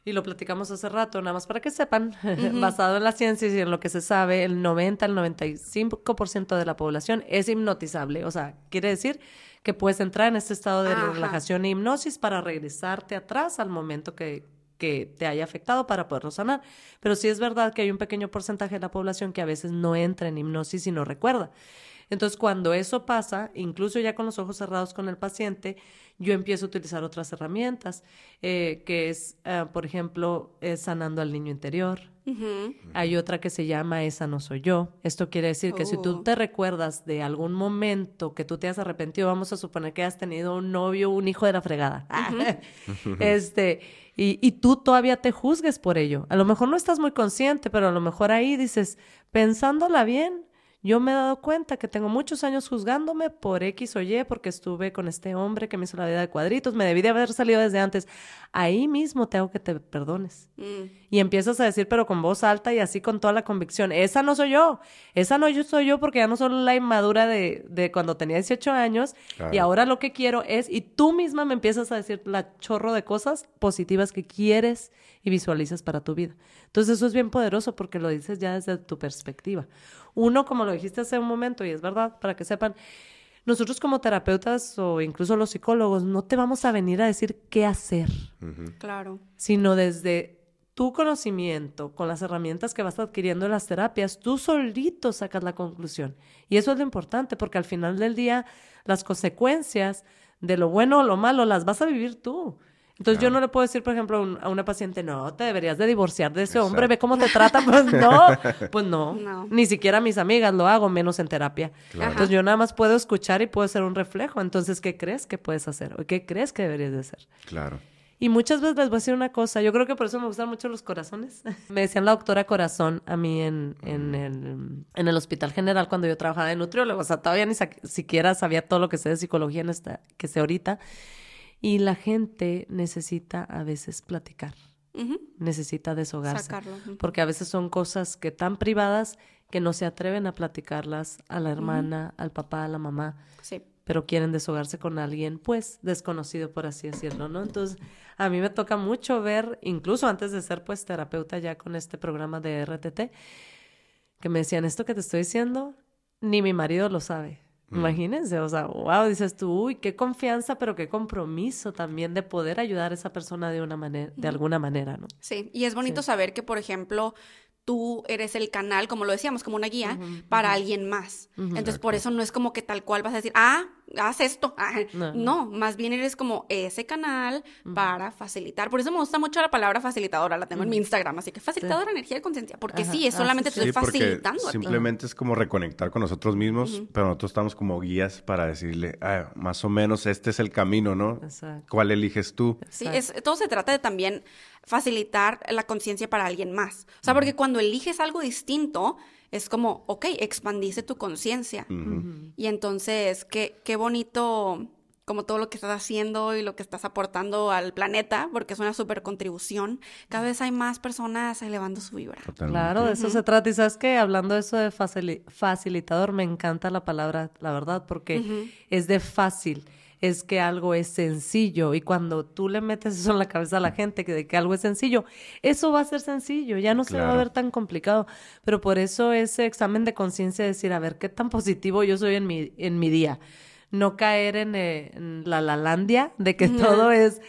y lo platicamos hace rato, nada más para que sepan, basado en las ciencias y en lo que se sabe, el 90 al 95% de la población es hipnotizable. O sea, quiere decir que puedes entrar en este estado de Ajá. relajación e hipnosis para regresarte atrás al momento que, que te haya afectado para poderlo sanar. Pero sí es verdad que hay un pequeño porcentaje de la población que a veces no entra en hipnosis y no recuerda. Entonces, cuando eso pasa, incluso ya con los ojos cerrados con el paciente, yo empiezo a utilizar otras herramientas, eh, que es, eh, por ejemplo, sanando al niño interior. Hay otra que se llama Esa no soy yo. Esto quiere decir que si tú Oh. te recuerdas de algún momento que tú te has arrepentido, vamos a suponer que has tenido un novio, un hijo de la fregada. este, y, y tú todavía te juzgues por ello. A lo mejor no estás muy consciente, pero a lo mejor ahí dices, pensándola bien, yo me he dado cuenta que tengo muchos años juzgándome por X o Y, porque estuve con este hombre que me hizo la vida de cuadritos, me debí de haber salido desde antes. Ahí mismo te hago que te perdones. Mm. Y empiezas a decir, pero con voz alta y así con toda la convicción, esa no soy yo, esa no yo soy yo porque ya no soy la inmadura de, de cuando tenía 18 años Claro. y ahora lo que quiero es, y tú misma me empiezas a decir la chorro de cosas positivas que quieres y visualizas para tu vida. Entonces eso es bien poderoso porque lo dices ya desde tu perspectiva. Uno, como lo dijiste hace un momento, y es verdad, para que sepan, nosotros como terapeutas o incluso los psicólogos no te vamos a venir a decir qué hacer Claro. sino desde tu conocimiento, con las herramientas que vas adquiriendo en las terapias, tú solito sacas la conclusión. Y eso es lo importante, porque al final del día, las consecuencias de lo bueno o lo malo las vas a vivir tú. Entonces yo no le puedo decir, por ejemplo, a un- a una paciente, no, te deberías de divorciar de ese hombre, ve cómo te trata. Pues no, pues no. No. Ni siquiera mis amigas lo hago, menos en terapia. Claro. Entonces yo nada más puedo escuchar y puedo ser un reflejo. Entonces, ¿qué crees que puedes hacer? ¿O qué crees que deberías de hacer? Claro. Y muchas veces les voy a decir una cosa, yo creo que por eso me gustan mucho los corazones. me decían la doctora Corazón a mí en, en, el, en el Hospital General cuando yo trabajaba de nutriólogo, o sea, todavía ni siquiera sabía todo lo que sé de psicología en esta, que sé ahorita. Y la gente necesita a veces platicar. Necesita deshogarse. Sacarlo. Porque a veces son cosas que tan privadas que no se atreven a platicarlas a la hermana, al papá, a la mamá. Sí pero quieren deshogarse con alguien, pues, desconocido, por así decirlo, ¿no? Entonces, a mí me toca mucho ver, incluso antes de ser, pues, terapeuta ya con este programa de RTT, que me decían, esto que te estoy diciendo, ni mi marido lo sabe. Imagínense, o sea, wow, dices tú, uy, qué confianza, pero qué compromiso también de poder ayudar a esa persona de una manera, de alguna manera, ¿no? Sí, y es bonito saber que, por ejemplo, tú eres el canal, como lo decíamos, como una guía para alguien más. Entonces, por eso no es como que tal cual vas a decir, ah, haz esto. Ah, no. más bien eres como ese canal para facilitar. Por eso me gusta mucho la palabra facilitadora, la tengo en mi Instagram, así que facilitadora energía de conciencia, porque sí, es ah, solamente estoy facilitando. simplemente es como reconectar con nosotros mismos, pero nosotros estamos como guías para decirle, ah, más o menos este es el camino, ¿no? ¿Cuál eliges tú? Sí, es, todo se trata de también facilitar la conciencia para alguien más. O sea, porque cuando eliges algo distinto, es como, ok, expandiste tu conciencia. Y entonces, qué, qué bonito como todo lo que estás haciendo y lo que estás aportando al planeta, porque es una super contribución. Cada vez hay más personas elevando su vibra. Claro, de eso se trata. Y sabes que hablando de eso de facilitador, me encanta la palabra, la verdad, porque es de fácil es que algo es sencillo y cuando tú le metes eso en la cabeza a la gente que de que algo es sencillo, eso va a ser sencillo, ya no se va a ver tan complicado, pero por eso ese examen de conciencia decir, a ver, qué tan positivo yo soy en mi en mi día, no caer en, eh, la lalandia de que todo es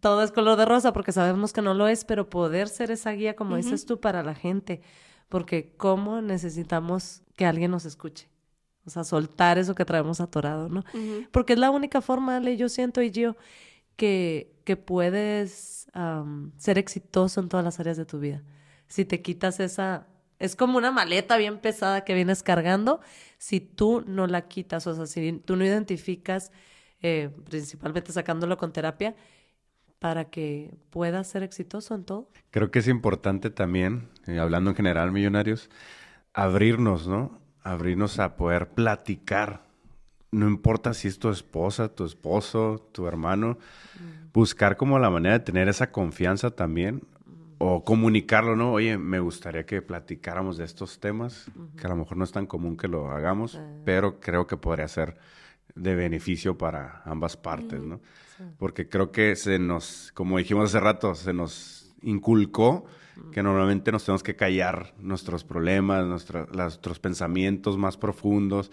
todo es color de rosa porque sabemos que no lo es, pero poder ser esa guía como dices tú para la gente, porque cómo necesitamos que alguien nos escuche. O sea, soltar eso que traemos atorado, ¿no? Porque es la única forma, Ale, yo siento, y yo, que, que puedes ser exitoso en todas las áreas de tu vida. Si te quitas esa... Es como una maleta bien pesada que vienes cargando. Si tú no la quitas, o sea, si tú no identificas, eh, principalmente sacándolo con terapia, para que puedas ser exitoso en todo. Creo que es importante también, eh, hablando en general, millonarios, abrirnos, ¿no? Abrirnos a poder platicar. No importa si es tu esposa, tu esposo, tu hermano, buscar como la manera de tener esa confianza también o comunicarlo, ¿no? Oye, me gustaría que platicáramos de estos temas, que a lo mejor no es tan común que lo hagamos, pero creo que podría ser de beneficio para ambas partes, ¿no? Porque creo que se nos, como dijimos hace rato, se nos inculcó que normalmente nos tenemos que callar nuestros problemas, nuestros pensamientos más profundos,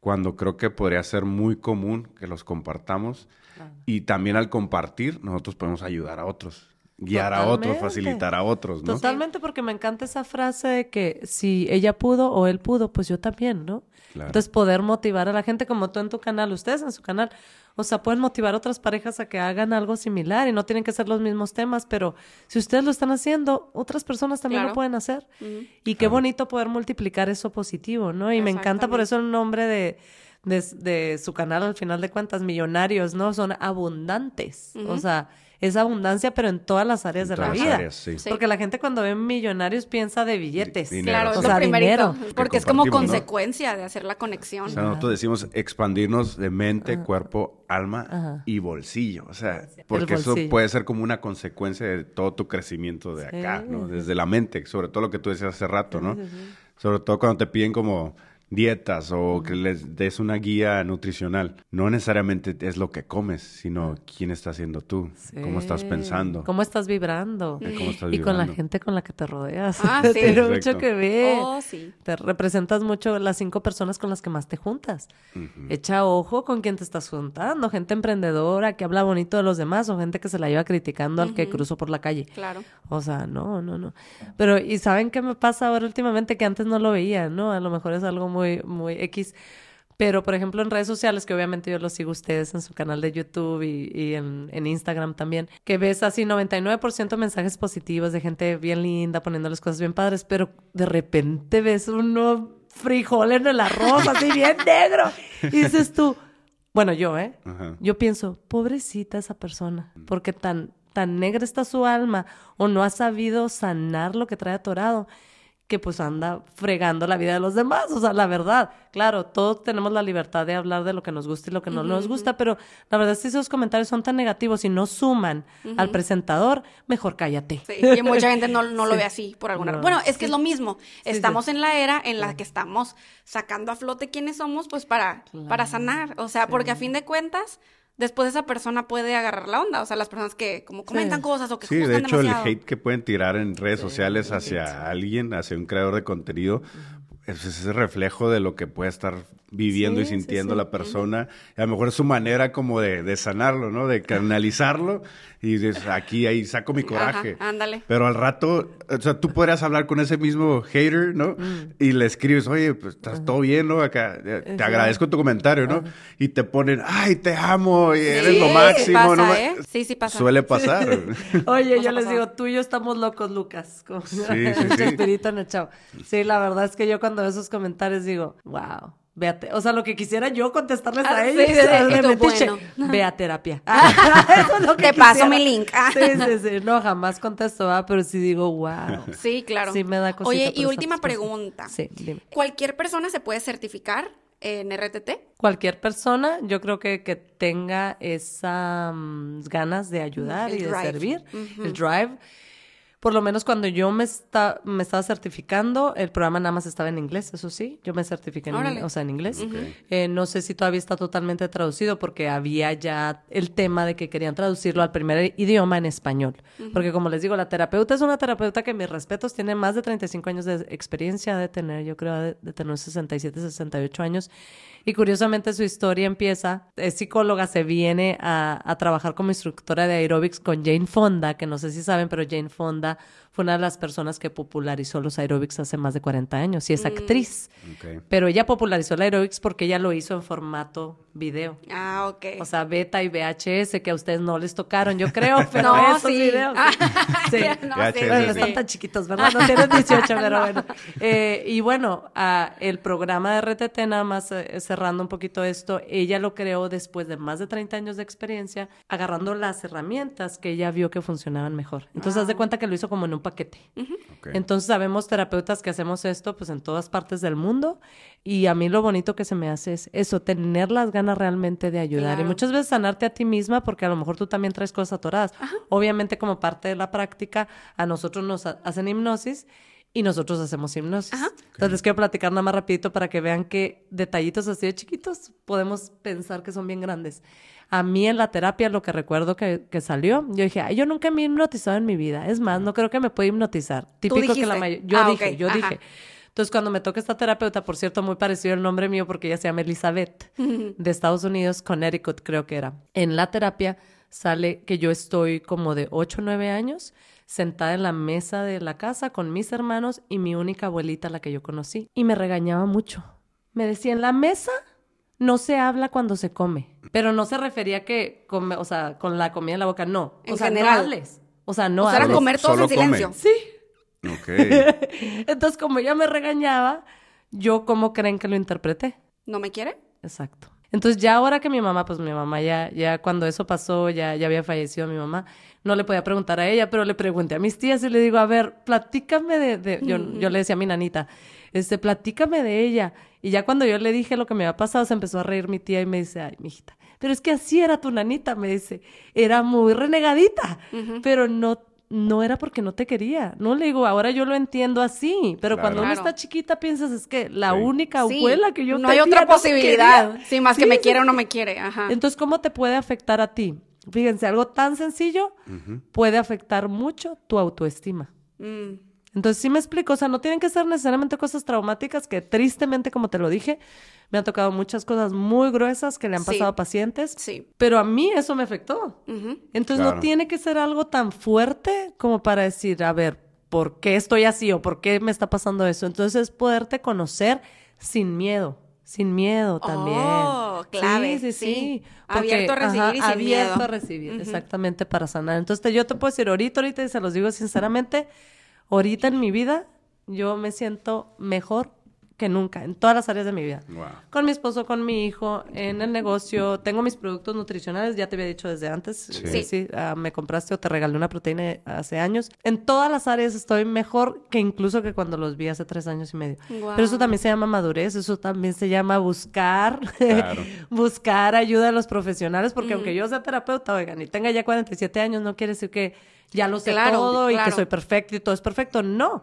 cuando creo que podría ser muy común que los compartamos. Y también al compartir, nosotros podemos ayudar a otros guiar a otros, facilitar a otros, ¿no? Totalmente, porque me encanta esa frase de que si ella pudo o él pudo, pues yo también, ¿no? Entonces, poder motivar a la gente como tú en tu canal, ustedes en su canal, o sea, pueden motivar a otras parejas a que hagan algo similar y no tienen que ser los mismos temas, pero si ustedes lo están haciendo, otras personas también lo pueden hacer. Y qué bonito poder multiplicar eso positivo, ¿no? Y me encanta por eso el nombre de, de, su canal, al final de cuentas, millonarios, ¿no? Son abundantes. O sea, es abundancia, pero en todas las áreas de la vida. Porque la gente cuando ve millonarios piensa de billetes. Claro, o sea, dinero. Porque es como consecuencia de hacer la conexión. O sea, nosotros decimos expandirnos de mente, cuerpo, alma y bolsillo. O sea, porque eso puede ser como una consecuencia de todo tu crecimiento de acá, ¿no? Desde la mente, sobre todo lo que tú decías hace rato, ¿no? Sobre todo cuando te piden como dietas o que les des una guía nutricional. No necesariamente es lo que comes, sino quién estás siendo tú, cómo estás pensando. Cómo estás vibrando. y con la gente con la que te rodeas. Ah, sí. Tiene mucho que ver. Oh, sí. Te representas mucho las cinco personas con las que más te juntas. Echa ojo con quién te estás juntando. Gente emprendedora que habla bonito de los demás o gente que se la lleva criticando al que cruzo por la calle. Claro. O sea, no, no, no. Pero, ¿y saben qué me pasa ahora últimamente que antes no lo veía, no? A lo mejor es algo muy muy, muy X. Pero, por ejemplo, en redes sociales, que obviamente yo los sigo a ustedes en su canal de YouTube y, en, Instagram también, que ves así 99% mensajes positivos de gente bien linda, poniéndoles cosas bien padres, pero de repente ves uno frijol en el arroz, así bien negro. Y dices tú, bueno, yo, ¿eh? Yo pienso, pobrecita esa persona, porque tan tan negra está su alma o no ha sabido sanar lo que trae atorado que pues anda fregando la vida de los demás. O sea, la verdad, claro, todos tenemos la libertad de hablar de lo que nos gusta y lo que no nos gusta, pero la verdad es que esos comentarios son tan negativos y no suman al presentador, mejor cállate. Sí, y mucha gente no, no lo ve así por alguna razón. Bueno, es que es lo mismo. Estamos en la era en la que estamos sacando a flote quiénes somos, pues para, para sanar. O sea, porque a fin de cuentas después esa persona puede agarrar la onda. O sea, las personas que como comentan cosas o que Sí, de hecho, el hate que pueden tirar en redes sociales hacia alguien, hacia un creador de contenido, es ese reflejo de lo que puede estar viviendo y sintiendo la persona. a lo mejor es su manera como de, de sanarlo, ¿no? De canalizarlo y dices, aquí, ahí saco mi coraje. ándale. Pero al rato, o sea, tú podrías hablar con ese mismo hater, ¿no? Mm. Y le escribes, oye, pues estás todo bien, ¿no? Acá, eh, te agradezco tu comentario, ¿no? Y te ponen, ay, te amo, y eres lo máximo, ¿no? ¿eh? Sí, sí pasa. Suele pasar. oye, yo les digo, tú y yo estamos locos, Lucas. sí, sí, sí. Espíritu en el chavo. Sí, la verdad es que yo cuando veo esos comentarios digo, wow. O sea, lo que quisiera yo contestarles a ah, ellos. Sí, sí, Ve a terapia. Eso es lo que Te paso mi link. sí, sí, sí. No, jamás contesto, ¿va? pero sí digo, wow. Sí, claro. Sí me da cosita Oye, y última pregunta. Sí, dime. ¿Cualquier persona se puede certificar en RTT? Cualquier persona, yo creo que, que tenga esas mm, ganas de ayudar y de servir, el drive por lo menos cuando yo me, está, me estaba certificando, el programa nada más estaba en inglés, eso sí, yo me certifiqué en, o sea, en inglés. Eh, no sé si todavía está totalmente traducido porque había ya el tema de que querían traducirlo al primer idioma en español. Porque como les digo, la terapeuta es una terapeuta que, mis respetos, tiene más de 35 años de experiencia de tener, yo creo, de, de tener 67, 68 años. Y curiosamente su historia empieza, es psicóloga, se viene a, a trabajar como instructora de aerobics con Jane Fonda, que no sé si saben, pero Jane Fonda fue una de las personas que popularizó los aerobics hace más de 40 años y es mm. actriz. Pero ella popularizó el aerobics porque ella lo hizo en formato video. Ah, ok. O sea, beta y VHS que a ustedes no les tocaron, yo creo, pero no, esos videos. Sí. no, están tan chiquitos, ¿verdad? No tienen 18, pero bueno. Eh, y bueno, el programa de RTT, nada más eh, cerrando un poquito esto, ella lo creó después de más de 30 años de experiencia, agarrando las herramientas que ella vio que funcionaban mejor. Entonces, haz de cuenta que lo hizo como en un paquete. Entonces sabemos terapeutas que hacemos esto pues en todas partes del mundo y a mí lo bonito que se me hace es eso, tener las ganas realmente de ayudar y muchas veces sanarte a ti misma porque a lo mejor tú también traes cosas atoradas. Obviamente como parte de la práctica a nosotros nos hacen hipnosis y nosotros hacemos hipnosis. Entonces les quiero platicar nada más rapidito para que vean que detallitos así de chiquitos podemos pensar que son bien grandes. A mí en la terapia lo que recuerdo que, que salió, yo dije, Ay, yo nunca me he hipnotizado en mi vida. Es más, no creo que me pueda hipnotizar. Típico que la mayoría... Yo ah, dije, yo dije. Entonces, cuando me toca esta terapeuta, por cierto, muy parecido el nombre mío porque ella se llama Elizabeth, de Estados Unidos, Connecticut creo que era. En la terapia sale que yo estoy como de 8 o 9 años sentada en la mesa de la casa con mis hermanos y mi única abuelita, la que yo conocí. Y me regañaba mucho. Me decía, en la mesa no se habla cuando se come. Pero no se refería que, come, o sea, con la comida en la boca, no. En o sea, general. no hables. O sea, no o sea, comer todo en silencio. Sí. Ok. Entonces, como ella me regañaba, yo, ¿cómo creen que lo interpreté? ¿No me quiere? Exacto. Entonces, ya ahora que mi mamá, pues mi mamá ya, ya cuando eso pasó, ya, ya había fallecido mi mamá, no le podía preguntar a ella, pero le pregunté a mis tías y le digo, a ver, platícame de, de... Yo, yo le decía a mi nanita, este, platícame de ella. Y ya cuando yo le dije lo que me había pasado, se empezó a reír mi tía y me dice, ay, mijita, pero es que así era tu nanita, me dice, era muy renegadita, pero no no era porque no te quería. No le digo, ahora yo lo entiendo así, pero cuando uno está chiquita piensas es que la única abuela que yo no hay otra posibilidad. Sí, más que me quiere o no me quiere. Ajá. Entonces, ¿cómo te puede afectar a ti? Fíjense, algo tan sencillo puede afectar mucho tu autoestima. Mm. Entonces, sí me explico, o sea, no tienen que ser necesariamente cosas traumáticas que tristemente, como te lo dije, me han tocado muchas cosas muy gruesas que le han pasado a pacientes, sí. pero a mí eso me afectó. Entonces, no tiene que ser algo tan fuerte como para decir, a ver, ¿por qué estoy así o por qué me está pasando eso? Entonces, es poderte conocer sin miedo. Sin miedo también. Oh, clave. Sí, sí, sí. abierto a recibir y sin Abierto a recibir, exactamente, para sanar. Entonces, yo te puedo decir ahorita, ahorita, y se los digo sinceramente, ahorita en mi vida yo me siento mejor que nunca, en todas las áreas de mi vida. Wow. Con mi esposo, con mi hijo, en el negocio. Tengo mis productos nutricionales, ya te había dicho desde antes. Sí. Sí, ah, me compraste o te regalé una proteína hace años. En todas las áreas estoy mejor que incluso que cuando los vi hace tres años y medio. Pero eso también se llama madurez, eso también se llama buscar, Claro. buscar ayuda de los profesionales, porque aunque yo sea terapeuta, oigan, y tenga ya 47 años, no quiere decir que ya lo sé Claro, todo y que soy perfecto y todo es perfecto. No.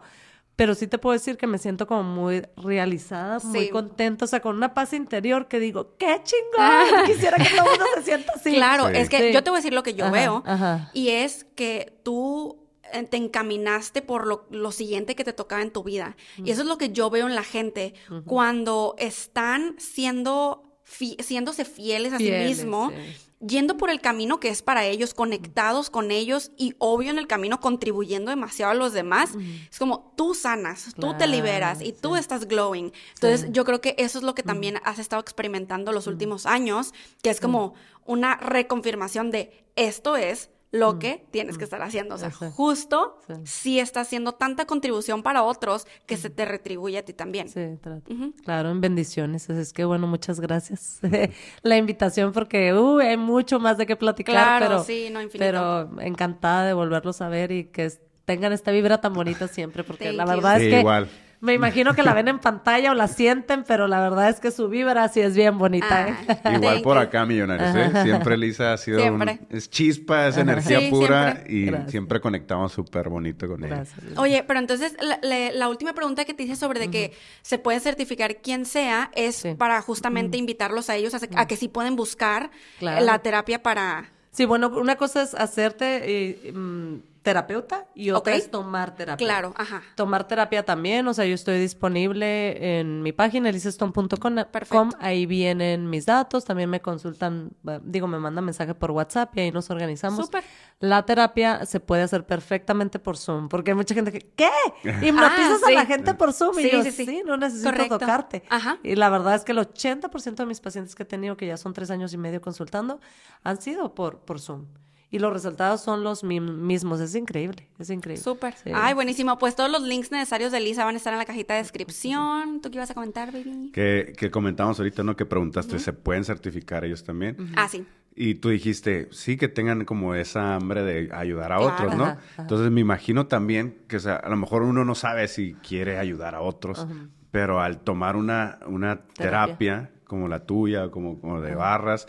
Pero sí te puedo decir que me siento como muy realizada, muy contenta, o sea, con una paz interior que digo, ¡qué chingón! Quisiera que todo el mundo se sienta así. Claro, Sí. es que Sí. yo te voy a decir lo que yo Ajá, veo. ajá. Y es que tú eh, te encaminaste por lo, lo siguiente que te tocaba en tu vida. Y eso es lo que yo veo en la gente cuando están siendo fi- siéndose fieles a Fieles, sí mismo, sí. Yendo por el camino que es para ellos, conectados con ellos y obvio en el camino contribuyendo demasiado a los demás. Es como tú sanas, tú te liberas y tú estás glowing. Entonces Sí. yo creo que eso es lo que también has estado experimentando los últimos años, que es como una reconfirmación de esto es lo que tienes que estar haciendo. O sea, justo Sí. si está haciendo tanta contribución para otros que se te retribuye a ti también. Sí, trato. Ujú. Claro, en bendiciones. Así es que bueno, muchas gracias. La invitación porque uh, hay mucho más de qué platicar, Claro, pero, sí, no, infinito. pero encantada de volverlos a ver y que tengan esta vibra tan bonita siempre, porque la Thank verdad Sí, es que igual. Me imagino que la ven en pantalla o la sienten, pero la verdad es que su vibra sí es bien bonita. ¿eh? Ay, Igual por acá, millonarios, ¿eh? Siempre Lisa ha sido Siempre. un- es chispa, es energía Sí, pura siempre. y Gracias. siempre conectamos súper bonito con ella. Gracias. Oye, pero entonces la, la- la última pregunta que te hice sobre de que se puede certificar quien sea es Sí. para justamente invitarlos a ellos a, a que sí pueden buscar Claro. la terapia para... Sí, bueno, una cosa es hacerte eh, mm, terapeuta y otra Ok. es tomar terapia. Claro, ajá. Tomar terapia también, o sea, yo estoy disponible en mi página elisestone.com, Perfecto. ahí vienen mis datos, también me consultan, digo, me mandan mensaje por WhatsApp y ahí nos organizamos. Súper. La terapia se puede hacer perfectamente por Zoom, porque hay mucha gente que, ¿qué? Ah, Hipnotizas sí. a la gente por Zoom y Sí, yo, sí, sí. no necesito Correcto. tocarte. Ajá. Y la verdad es que el 80% de mis pacientes que he tenido, que ya son tres años y medio consultando, han sido por, por Zoom. Y los resultados son los mi- mismos. Es increíble, es increíble. Súper. Sí. Ay, buenísimo. Pues todos los links necesarios de Lisa van a estar en la cajita de descripción. ¿Tú qué ibas a comentar, baby? Que, que comentamos ahorita, ¿no? Que preguntaste, ¿se pueden certificar ellos también? Ah, sí. Y tú dijiste, sí, que tengan como esa hambre de ayudar a Claro. otros, ¿no? Ajá, ajá. Entonces me imagino también que, o sea, a lo mejor uno no sabe si quiere ayudar a otros, pero al tomar una, una terapia. Terapia. como la tuya, como, como de barras,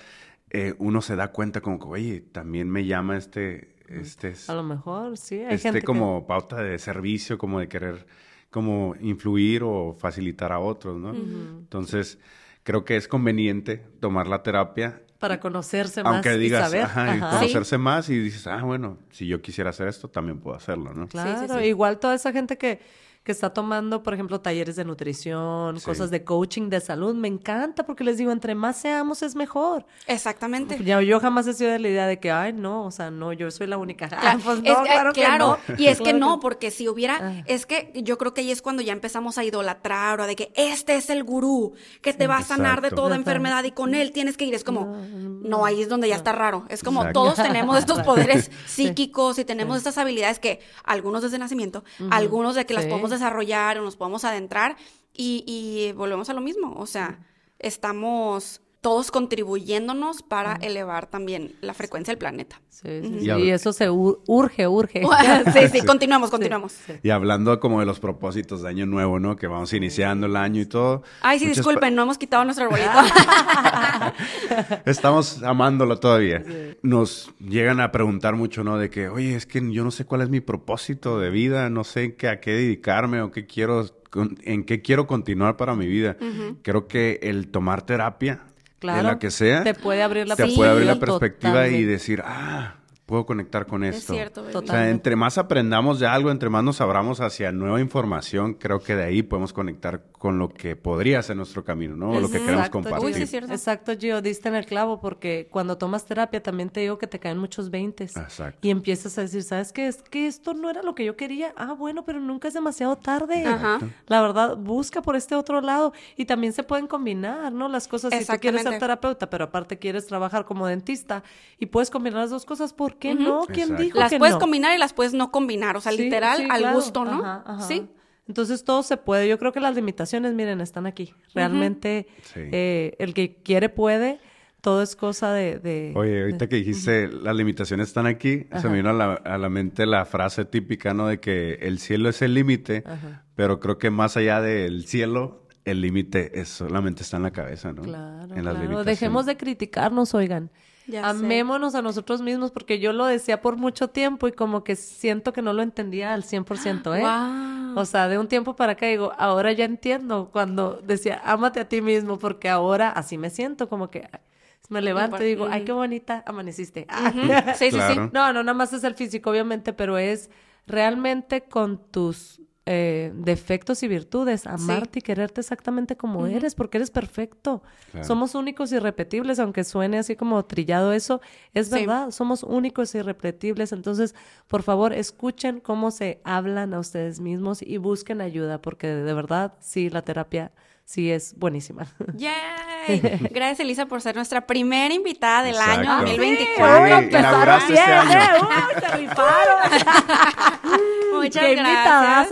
eh, uno se da cuenta como que, oye, también me llama este, este, A lo mejor, sí. Hay este gente que- como pauta de servicio, como de querer como influir o facilitar a otros, ¿no? Entonces, creo que es conveniente tomar la terapia para conocerse más aunque y digas, saber. ajá, conocerse más y dices, ah, bueno, si yo quisiera hacer esto, también puedo hacerlo, ¿no? Claro, Sí, sí, sí. igual toda esa gente que, que está tomando, por ejemplo, talleres de nutrición, Sí. cosas de coaching, de salud, me encanta porque les digo, entre más seamos es mejor. Exactamente. Ya, yo jamás he sido de la idea de que, ay, no, o sea, no, yo soy la única. Ah, Claro, pues es- no, eh, claro que claro, no. y es que Claro no, porque si hubiera, Ah. es que yo creo que ahí es cuando ya empezamos a idolatrar o de que este es el gurú que te va a sanar de toda enfermedad y con él tienes que ir. Es como, no, ahí es donde ya está raro. Es como Exacto. todos tenemos estos Claro. poderes psíquicos y tenemos estas habilidades que algunos desde nacimiento, algunos de que las Sí. podemos desarrollar o nos podemos adentrar y, y volvemos a lo mismo. O sea, estamos todos contribuyéndonos para elevar también la frecuencia del planeta. Sí, sí, Y sí, habla- y eso se ur- urge, urge. sí, sí, continuamos, continuamos. Sí, sí. Y hablando como de los propósitos de año nuevo, ¿no? Que vamos iniciando el año y todo. Ay, sí, Muchas disculpen, no hemos quitado nuestro arbolito. Estamos amándolo todavía. Nos llegan a preguntar mucho, ¿no? De que, oye, es que yo no sé cuál es mi propósito de vida, no sé qué, a qué dedicarme o qué quiero, en qué quiero continuar para mi vida. Creo que el tomar terapia, Claro. en la que sea, Te puede abrir la te Sí, puede abrir la perspectiva y decir, ah, puedo conectar con es esto. cierto, baby. O sea, entre más aprendamos de algo, entre más nos abramos hacia nueva información, creo que de ahí podemos conectar con lo que podría ser nuestro camino, ¿no? O lo que queremos Exacto, compartir. Uy, sí, es cierto. Exacto, Gio, diste en el clavo porque cuando tomas terapia también te digo que te caen muchos veintes. Exacto. Y empiezas a decir, ¿sabes qué? Es que esto no era lo que yo quería. Ah, bueno, pero nunca es demasiado tarde. Ajá. La verdad, busca por este otro lado. Y también se pueden combinar, ¿no? Las cosas, si tú quieres ser terapeuta, pero aparte quieres trabajar como dentista y puedes combinar las dos cosas, ¿por qué no? ¿Quién Exacto. dijo Las que puedes no? combinar y las puedes no combinar. O sea, Sí, literal, sí, al claro. gusto, ¿no? Ajá, ajá. Sí. Entonces todo se puede. Yo creo que las limitaciones, miren, están aquí. Realmente eh, el que quiere puede. Todo es cosa de... de- Oye, ahorita que dijiste las limitaciones están aquí, se me vino a la, a la mente la frase típica, ¿no? De que el cielo es el límite, pero creo que más allá del cielo, el límite es solamente está en la cabeza, ¿no? Claro, en las claro. limitaciones. Dejemos de criticarnos, oigan. Ya sé. Amémonos a nosotros mismos porque yo lo decía por mucho tiempo y como que siento que no lo entendía al 100%, ¿eh? O sea, de un tiempo para acá digo, ahora ya entiendo cuando decía, ámate a ti mismo porque ahora así me siento, como que me levanto y digo, ay, qué bonita amaneciste. Ujú. Sí, sí, sí. No, no, nada más es el físico, obviamente, pero es realmente con tus eh, defectos y virtudes, amarte y quererte exactamente como eres, porque eres perfecto. Claro. Somos únicos y irrepetibles, aunque suene así como trillado eso, es Sí. verdad, somos únicos e irrepetibles. Entonces, por favor, escuchen cómo se hablan a ustedes mismos y busquen ayuda, porque de verdad, sí, la terapia sí es buenísima. ¡Yay! Gracias, Elisa, por ser nuestra primera invitada del Exacto. año Sí, 2024. Oye, inauguraste este año. Muchas ¡Qué gracias.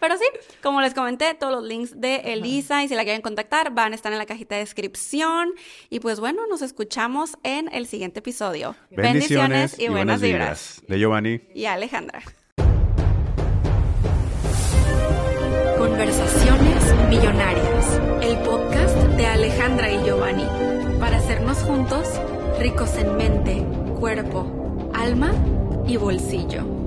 Pero sí, como les comenté, todos los links de Elisa y si la quieren contactar van a estar en la cajita de descripción. Y pues bueno, nos escuchamos en el siguiente episodio. Bendiciones y, buenas vibras. De Giovanni. Y Alejandra. Conversaciones Millonarias, el podcast de Alejandra y Giovanni, para hacernos juntos ricos en mente, cuerpo, alma y bolsillo.